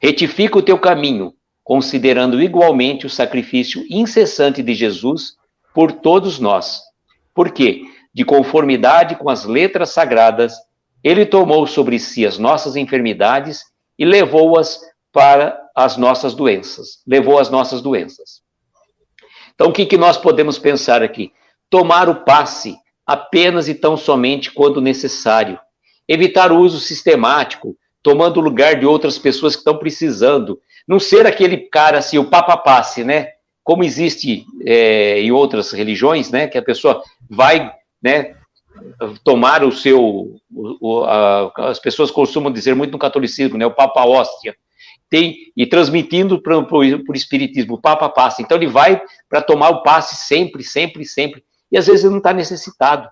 Retifica o teu caminho, considerando igualmente o sacrifício incessante de Jesus por todos nós. Porque, de conformidade com as letras sagradas, ele tomou sobre si as nossas enfermidades e levou-as para as nossas doenças. Levou as nossas doenças. Então, o que, que nós podemos pensar aqui? Tomar o passe apenas e tão somente quando necessário. Evitar o uso sistemático, tomando o lugar de outras pessoas que estão precisando. Não ser aquele cara assim, o papa passe, né? Como existe é, em outras religiões, né? Que a pessoa vai, né? Tomar o seu. O, a, as pessoas costumam dizer muito no catolicismo, né? O papa hóstia tem e transmitindo para o espiritismo, o Papa passa. Então ele vai para tomar o passe sempre, sempre, sempre. E às vezes não está necessitado.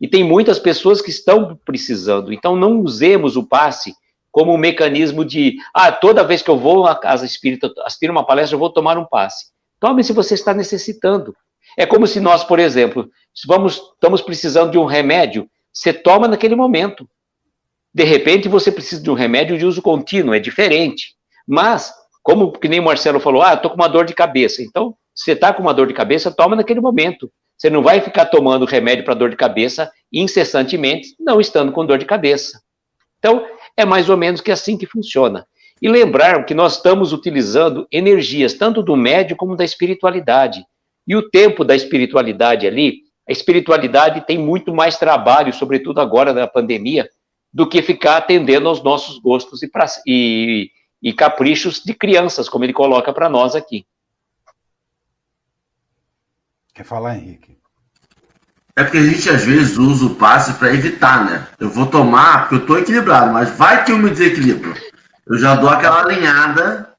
E tem muitas pessoas que estão precisando. Então não usemos o passe como um mecanismo de, ah, toda vez que eu vou à casa espírita assistir uma palestra, eu vou tomar um passe. Tome se você está necessitando. É como se nós, por exemplo, vamos, estamos precisando de um remédio, você toma naquele momento. De repente você precisa de um remédio de uso contínuo, é diferente. Mas, como que nem o Marcelo falou, ah, estou com uma dor de cabeça. Então, você está com uma dor de cabeça, toma naquele momento. Você não vai ficar tomando remédio para dor de cabeça incessantemente, não estando com dor de cabeça. Então, é mais ou menos que assim que funciona. E lembrar que nós estamos utilizando energias tanto do médio como da espiritualidade. E o tempo da espiritualidade ali, a espiritualidade tem muito mais trabalho, sobretudo agora na pandemia, do que ficar atendendo aos nossos gostos e, pra, e, e caprichos de crianças, como ele coloca para nós aqui. Quer falar, Henrique? É porque a gente às vezes usa o passe para evitar, né? Eu vou tomar porque eu estou equilibrado, mas vai que eu me desequilibro. Eu já dou aquela alinhada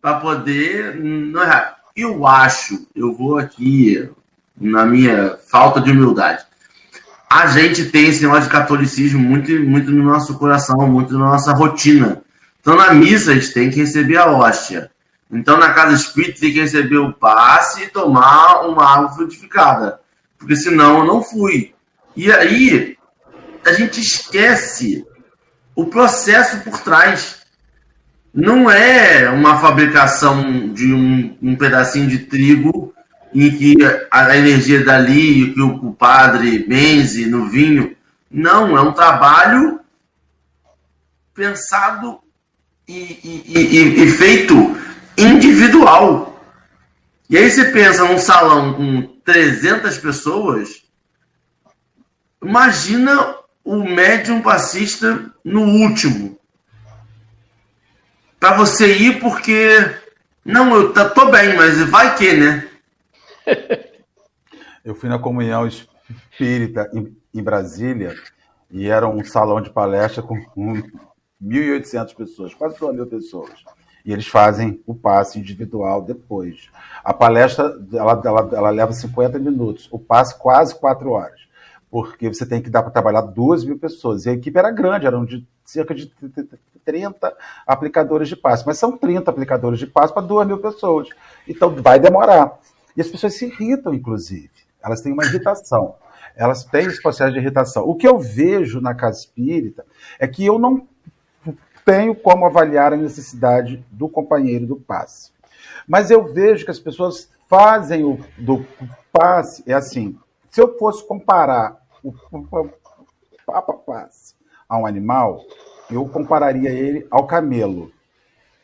para poder não errar. Eu acho, eu vou aqui na minha falta de humildade. A gente tem esse negócio de catolicismo muito, muito no nosso coração, muito na nossa rotina. Então, na missa, a gente tem que receber a hóstia. Então, na casa espírita, tem que receber o passe e tomar uma água frutificada. Porque senão eu não fui. E aí, a gente esquece o processo por trás. Não é uma fabricação de um, um pedacinho de trigo em que a energia é dali, que o padre benze no vinho. Não, é um trabalho pensado e, e, e, feito individual. E aí você pensa num salão com 300 pessoas, imagina o médium passista no último. Para você ir porque não, eu tô bem, mas vai que, né? Eu fui na comunhão espírita em, em Brasília e era um salão de palestra com 1.800 pessoas, quase 2 mil pessoas. E eles fazem o passe individual depois. A palestra ela, ela, ela leva 50 minutos, o passe quase 4 horas, porque você tem que dar para trabalhar 2 mil pessoas. E a equipe era grande, eram de cerca de 30 aplicadores de passe, mas são 30 aplicadores de passe para 2 mil pessoas. Então vai demorar. E as pessoas se irritam, inclusive. Elas têm uma irritação. Elas têm esse processo de irritação. O que eu vejo na casa espírita é que eu não tenho como avaliar a necessidade do companheiro do passe. Mas eu vejo que as pessoas fazem o do passe, é assim, se eu fosse comparar o Papa Passe a um animal, eu compararia ele ao camelo,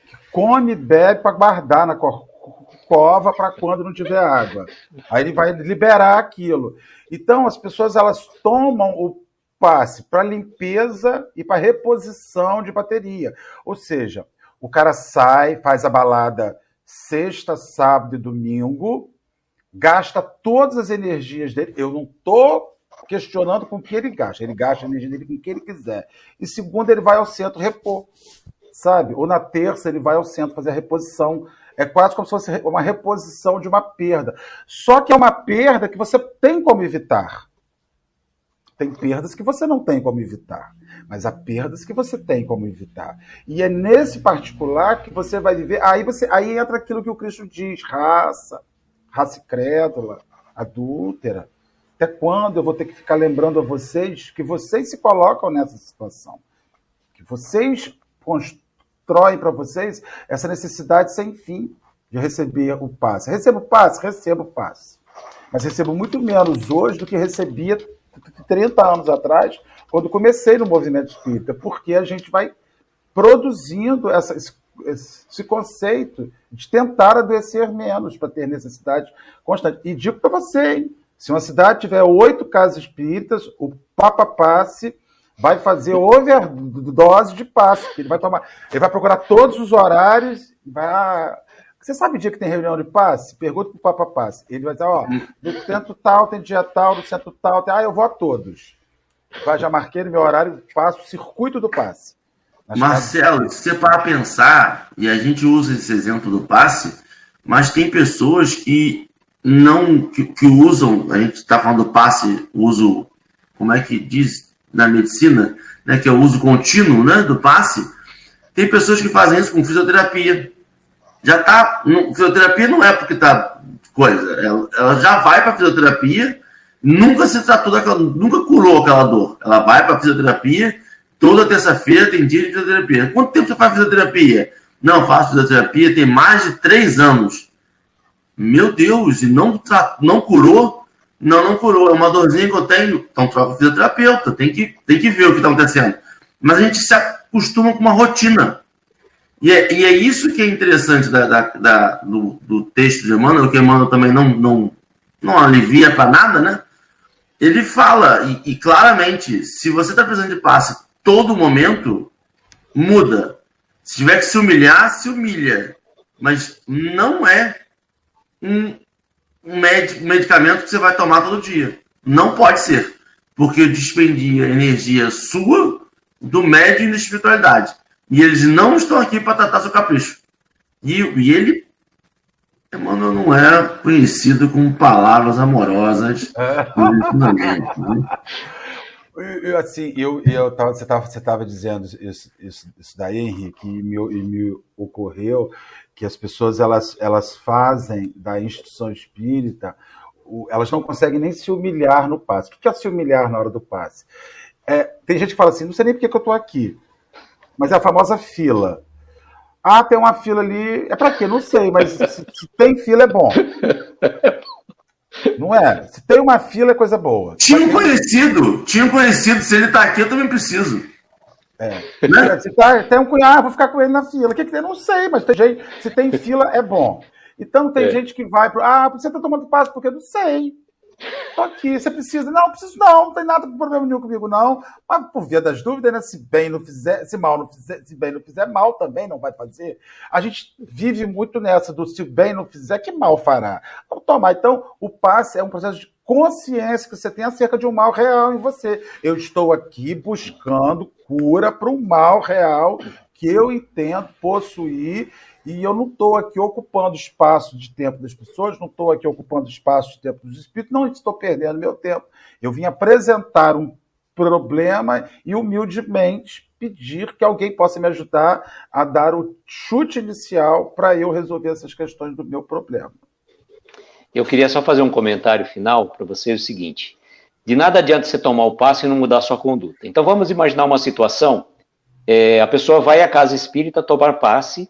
que come e bebe para guardar na cova para quando não tiver água. Aí ele vai liberar aquilo. Então as pessoas elas tomam o passe para limpeza e para reposição de bateria. Ou seja, o cara sai, faz a balada sexta, sábado e domingo, gasta todas as energias dele. Eu não estou questionando com que ele gasta. Ele gasta a energia dele com que ele quiser. E segundo, ele vai ao centro repor, sabe? Ou na terça, ele vai ao centro fazer a reposição. É quase como se fosse uma reposição de uma perda. Só que é uma perda que você tem como evitar. Tem perdas que você não tem como evitar, mas há perdas que você tem como evitar. E é nesse particular que você vai viver. Aí você, aí entra aquilo que o Cristo diz: raça, raça crédula, adúltera. Até quando eu vou ter que ficar lembrando a vocês que vocês se colocam nessa situação? Que vocês constroem para vocês essa necessidade sem fim de receber o passe. Recebo o passe? Recebo o passe. Mas recebo muito menos hoje do que recebia 30 anos atrás, quando comecei no movimento espírita, porque a gente vai produzindo essa, esse, esse conceito de tentar adoecer menos para ter necessidade constante. E digo para você, hein, se uma cidade tiver oito casas espíritas, o Papa Passe vai fazer overdose de passe. Ele vai tomar, ele vai procurar todos os horários, vai. Você sabe o dia que tem reunião de passe? Pergunta para o Papa Passe. Ele vai dizer, ó, no centro tal tem dia tal, no centro tal, tem... ah, eu vou a todos. Vai, já marquei no meu horário, faço o circuito do passe. Marcelo, se você para pensar, e a gente usa esse exemplo do passe, mas tem pessoas que não que, que usam, a gente está falando do passe, uso, como é que diz na medicina, né, que é o uso contínuo né, do passe, tem pessoas que fazem isso com fisioterapia. Já tá. fisioterapia não é porque tá coisa. Ela, ela já vai para fisioterapia, nunca se tratou daquela. nunca curou aquela dor. Ela vai para fisioterapia Toda terça-feira tem dia de fisioterapia. Quanto tempo você faz fisioterapia? Não, faço fisioterapia tem mais de três anos. Meu Deus, e não, não curou? Não, não curou. É uma dorzinha que eu tenho. Então troca o fisioterapeuta. Tem que, tem que ver o que está acontecendo. Mas a gente se acostuma com uma rotina. E é, e é isso que é interessante da, da, da do, do, texto de Emmanuel, que Emmanuel também não, não, não alivia para nada, né? Ele fala, e, e claramente, se você está precisando de passe todo momento, muda. Se tiver que se humilhar, se humilha. Mas não é um, um medicamento que você vai tomar todo dia. Não pode ser. Porque dispendia energia sua, do médium e da espiritualidade. E eles não estão aqui para tratar seu capricho. E, e ele, Emmanuel, não é conhecido com palavras amorosas. né? Eu, assim, eu, eu tava, você estava você tava dizendo isso, isso, isso daí, Henrique, e me, e me ocorreu que as pessoas elas, elas fazem da instituição espírita, elas não conseguem nem se humilhar no passe. O que é se humilhar na hora do passe? É, tem gente que fala assim, não sei nem porque que eu estou aqui, mas é a famosa fila. Ah, tem uma fila ali. É para quê? Não sei, mas se, se tem fila é bom. Não é? Se tem uma fila, é coisa boa. Tinha um conhecido, tinha um conhecido. Se ele tá aqui, eu também preciso. É. Né? Se tá, tem um cunhado, ah, vou ficar com ele na fila. O que, que tem? Não sei, mas tem gente, se tem fila, é bom. Então tem é. gente que vai para. Ah, você tá tomando passo porque eu não sei. Tô aqui, você precisa. Não, preciso não, não tem nada problema nenhum comigo, não. Mas por via das dúvidas, né? Se bem não fizer, se mal não fizer, se bem não fizer, mal também não vai fazer. A gente vive muito nessa do se bem não fizer, que mal fará. Vamos tomar. Então, o passe é um processo de consciência que você tem acerca de um mal real em você. Eu estou aqui buscando cura para um mal real que eu entendo possuir e eu não estou aqui ocupando espaço de tempo das pessoas, não estou aqui ocupando espaço de tempo dos espíritos, não estou perdendo meu tempo. Eu vim apresentar um problema e humildemente pedir que alguém possa me ajudar a dar o chute inicial para eu resolver essas questões do meu problema. Eu queria só fazer um comentário final para vocês o seguinte: de nada adianta você tomar o passo e não mudar sua conduta. Então vamos imaginar uma situação: é, a pessoa vai à casa espírita tomar passe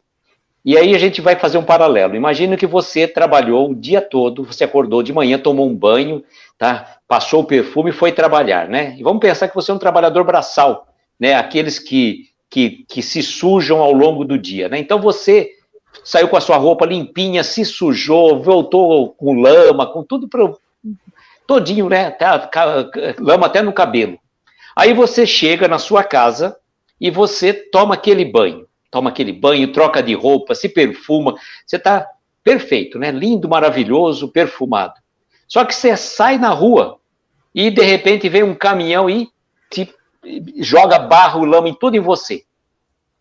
e aí a gente vai fazer um paralelo. Imagina que você trabalhou o dia todo, você acordou de manhã, tomou um banho, tá? Passou o perfume e foi trabalhar, né? E vamos pensar que você é um trabalhador braçal, né? Aqueles que, que, que se sujam ao longo do dia, né? Então você saiu com a sua roupa limpinha, se sujou, voltou com lama, com tudo pro, todinho, né? Até, lama até no cabelo. Aí você chega na sua casa e você toma aquele banho toma aquele banho, troca de roupa, se perfuma, você está perfeito, né? Lindo, maravilhoso, perfumado. Só que você sai na rua e de repente vem um caminhão e te joga barro, lama em tudo em você.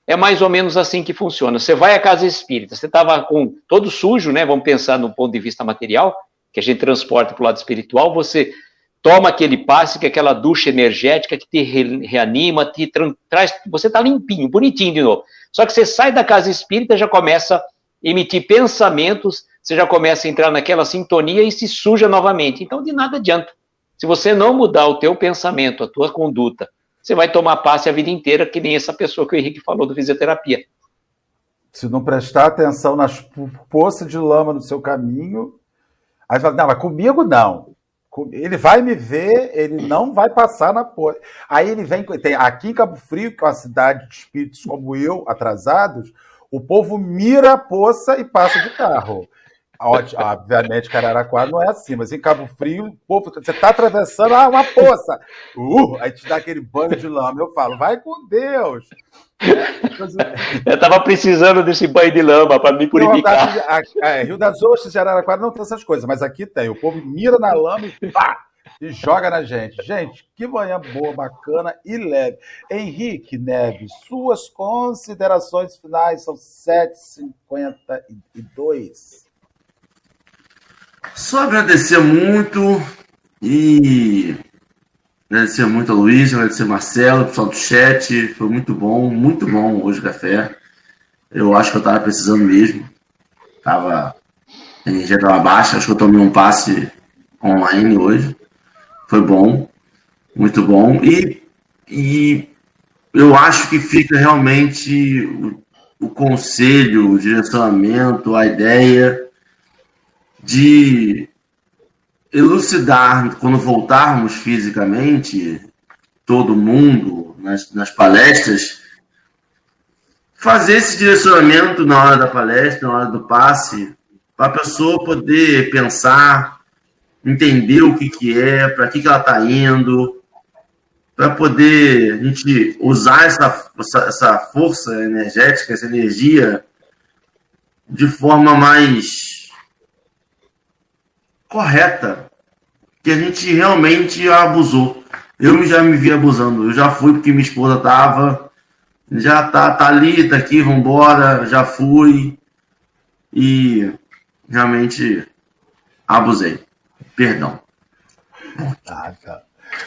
É mais ou menos assim que funciona. Você vai à casa espírita, você estava com todo sujo, né? Vamos pensar no ponto de vista material, que a gente transporta para o lado espiritual, você toma aquele passe, que é aquela ducha energética que te reanima, te traz, você está limpinho, bonitinho de novo. Só que você sai da casa espírita, já começa a emitir pensamentos, você já começa a entrar naquela sintonia e se suja novamente. Então, de nada adianta. Se você não mudar o teu pensamento, a tua conduta, você vai tomar passe a vida inteira, que nem essa pessoa que o Henrique falou do fisioterapia. Se não prestar atenção nas poças de lama no seu caminho, aí fala, não, mas comigo não. Ele vai me ver, ele não vai passar na porta. Aí ele vem. Tem, aqui em Cabo Frio, que é uma cidade de espíritos como eu, atrasados, o povo mira a poça e passa de carro. Obviamente, Cararaquara não é assim, mas em Cabo Frio, povo, você está atravessando ah, uma poça. Uh, aí te dá aquele banho de lama. Eu falo, vai com Deus. Eu estava precisando desse banho de lama para me purificar. Não, a, a, a, Rio das Ostras e Araraquara não tem essas coisas, mas aqui tem. O povo mira na lama e pá! E joga na gente. Gente, que manhã boa, bacana e leve. Henrique Neves, suas considerações finais são 7h52. Só agradecer muito e agradecer muito a Luiz, agradecer a Marcelo, pessoal do chat. Foi muito bom, muito bom hoje o café. Eu acho que eu tava precisando mesmo. Tava. A energia tava baixa, acho que eu tomei um passe online hoje. Foi bom, muito bom. E, e eu acho que fica realmente o, o conselho, o direcionamento, a ideia de elucidar, quando voltarmos fisicamente, todo mundo, nas, nas palestras, fazer esse direcionamento na hora da palestra, na hora do passe, para a pessoa poder pensar, entender o que, que é, para que, que ela está indo, para poder a gente usar essa, essa, força energética, essa energia de forma mais correta, que a gente realmente abusou. Eu já me vi abusando, eu já fui porque minha esposa tava, já tá, tá ali, tá aqui, vambora, já fui e realmente abusei. Perdão. Ah.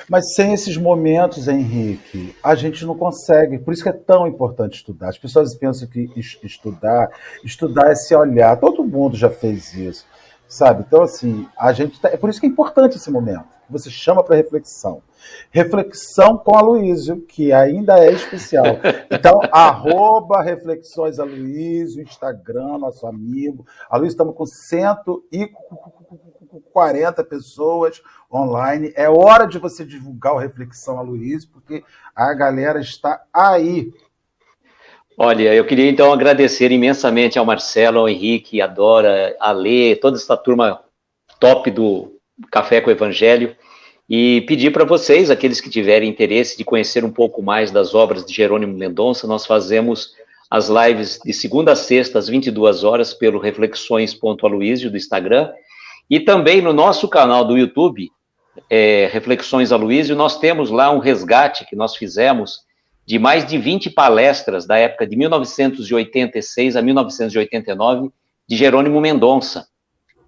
Mas sem esses momentos, Henrique, a gente não consegue. Por isso que é tão importante estudar. As pessoas pensam que estudar, estudar é se olhar. Todo mundo já fez isso sabe? Então, assim, a gente tá, é por isso que é importante esse momento. Você chama para reflexão. Reflexão com a Luísio, que ainda é especial. Então, arroba Reflexões Aloysio, Instagram, nosso amigo. A Luísio, estamos com 140 pessoas online. É hora de você divulgar o Reflexão Aloysio, porque a galera está aí Olha, eu queria então agradecer imensamente ao Marcelo, ao Henrique, a Dora, a Lê, toda essa turma top do Café com o Evangelho. E pedir para vocês, aqueles que tiverem interesse de conhecer um pouco mais das obras de Jerônimo Mendonça, nós fazemos as lives de segunda a sexta às 22 horas pelo reflexões.aloísio do Instagram. E também no nosso canal do YouTube, é, Reflexões Aloísio, nós temos lá um resgate que nós fizemos de mais de 20 palestras da época de 1986 a 1989 de Jerônimo Mendonça.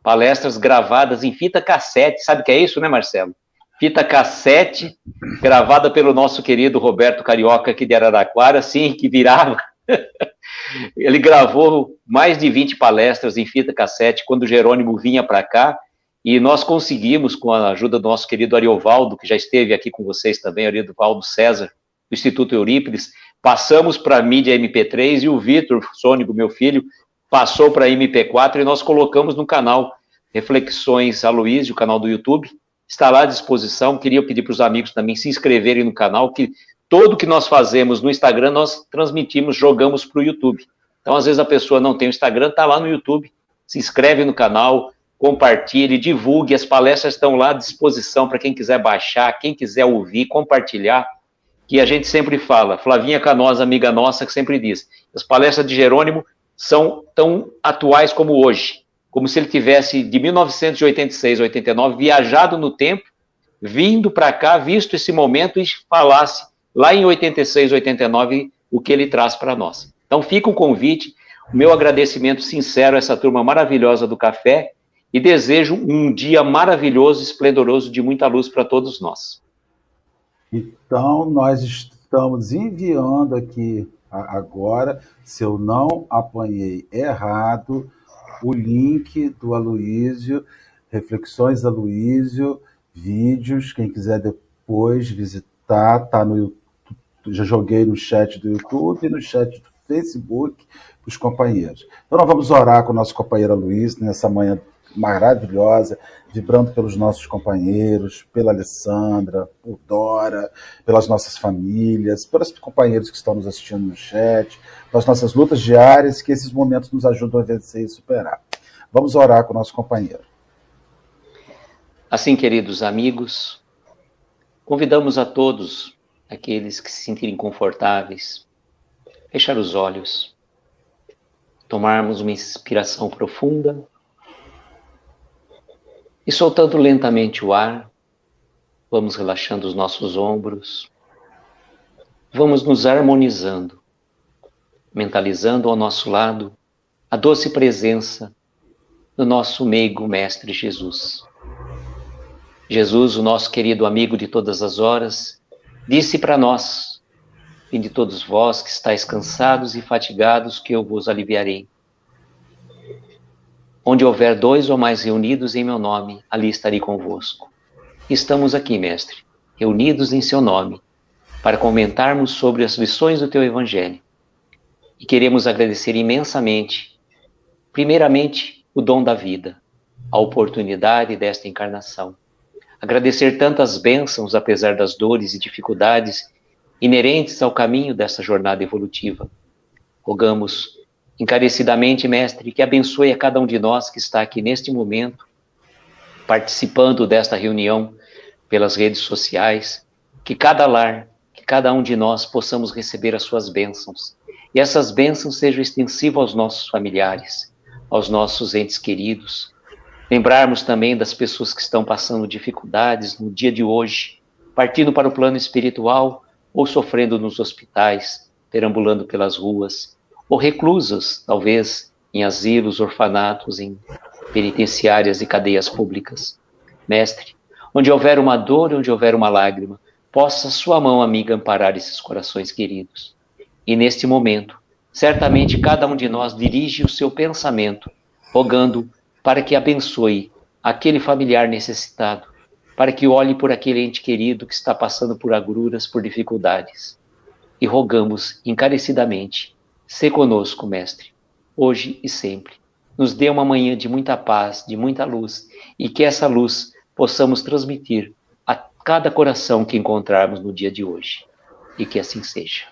Palestras gravadas em fita cassete, sabe o que é isso, né, Marcelo? Fita cassete, gravada pelo nosso querido Roberto Carioca aqui de Araraquara, sim, que virava. Ele gravou mais de 20 palestras em fita cassete quando Jerônimo vinha para cá, e nós conseguimos, com a ajuda do nosso querido Ariovaldo, que já esteve aqui com vocês também, Ariovaldo César, Instituto Eurípides, passamos para a mídia MP3 e o Vitor Sônico, meu filho, passou para a MP4 e nós colocamos no canal Reflexões Aloysio, o canal do YouTube, está lá à disposição. Queria pedir para os amigos também se inscreverem no canal, que tudo que nós fazemos no Instagram, nós transmitimos, jogamos para o YouTube. Então, às vezes a pessoa não tem o Instagram, está lá no YouTube, se inscreve no canal, compartilhe, divulgue, as palestras estão lá à disposição para quem quiser baixar, quem quiser ouvir, compartilhar que a gente sempre fala, Flavinha Canosa, amiga nossa, que sempre diz, as palestras de Jerônimo são tão atuais como hoje, como se ele tivesse de 1986 a 89 viajado no tempo, vindo para cá, visto esse momento e falasse lá em 86, 89 o que ele traz para nós. Então fica o convite, o meu agradecimento sincero a essa turma maravilhosa do café e desejo um dia maravilhoso, esplendoroso de muita luz para todos nós. Então, nós estamos enviando aqui agora, se eu não apanhei errado, o link do Aloísio, Reflexões Aloísio, vídeos. Quem quiser depois visitar, tá no YouTube. Já joguei no chat do YouTube no chat do Facebook os companheiros. Então nós vamos orar com o nosso companheiro Luiz nessa manhã maravilhosa, vibrando pelos nossos companheiros, pela Alessandra, por Dora, pelas nossas famílias, pelos companheiros que estão nos assistindo no chat, pelas nossas lutas diárias, que esses momentos nos ajudam a vencer e superar. Vamos orar com o nosso companheiro. Assim, queridos amigos, convidamos a todos, aqueles que se sentirem confortáveis, fechar os olhos, tomarmos uma inspiração profunda e soltando lentamente o ar, vamos relaxando os nossos ombros, vamos nos harmonizando, mentalizando ao nosso lado a doce presença do nosso meigo Mestre Jesus. Jesus, o nosso querido amigo de todas as horas, disse para nós de todos vós que estáis cansados e fatigados, que eu vos aliviarei. Onde houver dois ou mais reunidos em meu nome, ali estarei convosco. Estamos aqui, Mestre, reunidos em seu nome, para comentarmos sobre as lições do teu Evangelho. E queremos agradecer imensamente, primeiramente, o dom da vida, a oportunidade desta encarnação. Agradecer tantas bênçãos, apesar das dores e dificuldades inerentes ao caminho dessa jornada evolutiva. Rogamos encarecidamente, Mestre, que abençoe a cada um de nós que está aqui neste momento, participando desta reunião pelas redes sociais, que cada lar, que cada um de nós possamos receber as suas bênçãos. E essas bênçãos sejam extensivas aos nossos familiares, aos nossos entes queridos. Lembrarmos também das pessoas que estão passando dificuldades no dia de hoje, partindo para o plano espiritual, ou sofrendo nos hospitais, perambulando pelas ruas, ou reclusas, talvez, em asilos, orfanatos, em penitenciárias e cadeias públicas. Mestre, onde houver uma dor, onde houver uma lágrima, possa sua mão amiga amparar esses corações queridos. E neste momento, certamente cada um de nós dirige o seu pensamento, rogando para que abençoe aquele familiar necessitado, para que olhe por aquele ente querido que está passando por agruras, por dificuldades. E rogamos encarecidamente, se conosco, Mestre, hoje e sempre. Nos dê uma manhã de muita paz, de muita luz, e que essa luz possamos transmitir a cada coração que encontrarmos no dia de hoje. E que assim seja.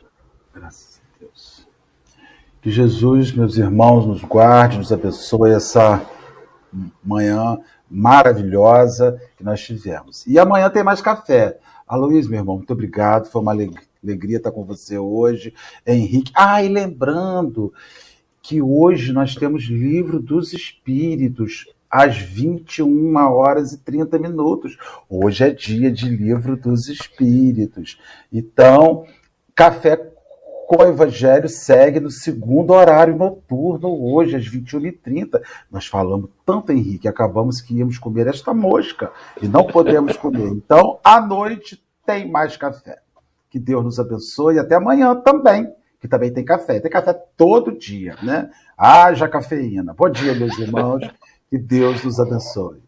Graças a Deus. Que Jesus, meus irmãos, nos guarde, nos abençoe essa manhã maravilhosa que nós tivemos. E amanhã tem mais café. Aloysio, meu irmão, muito obrigado. Foi uma alegria estar com você hoje. Henrique. Ah, e lembrando que hoje nós temos Livro dos Espíritos às 21 horas e 30 minutos. Hoje é dia de Livro dos Espíritos. Então, café com o Evangelho segue no segundo horário noturno, hoje, às 21h30. Nós falamos tanto, Henrique, acabamos que íamos comer esta mosca e não podemos comer. Então, à noite tem mais café. Que Deus nos abençoe. E até amanhã também, que também tem café. Tem café todo dia, né? Haja cafeína. Bom dia, meus irmãos. Que Deus nos abençoe.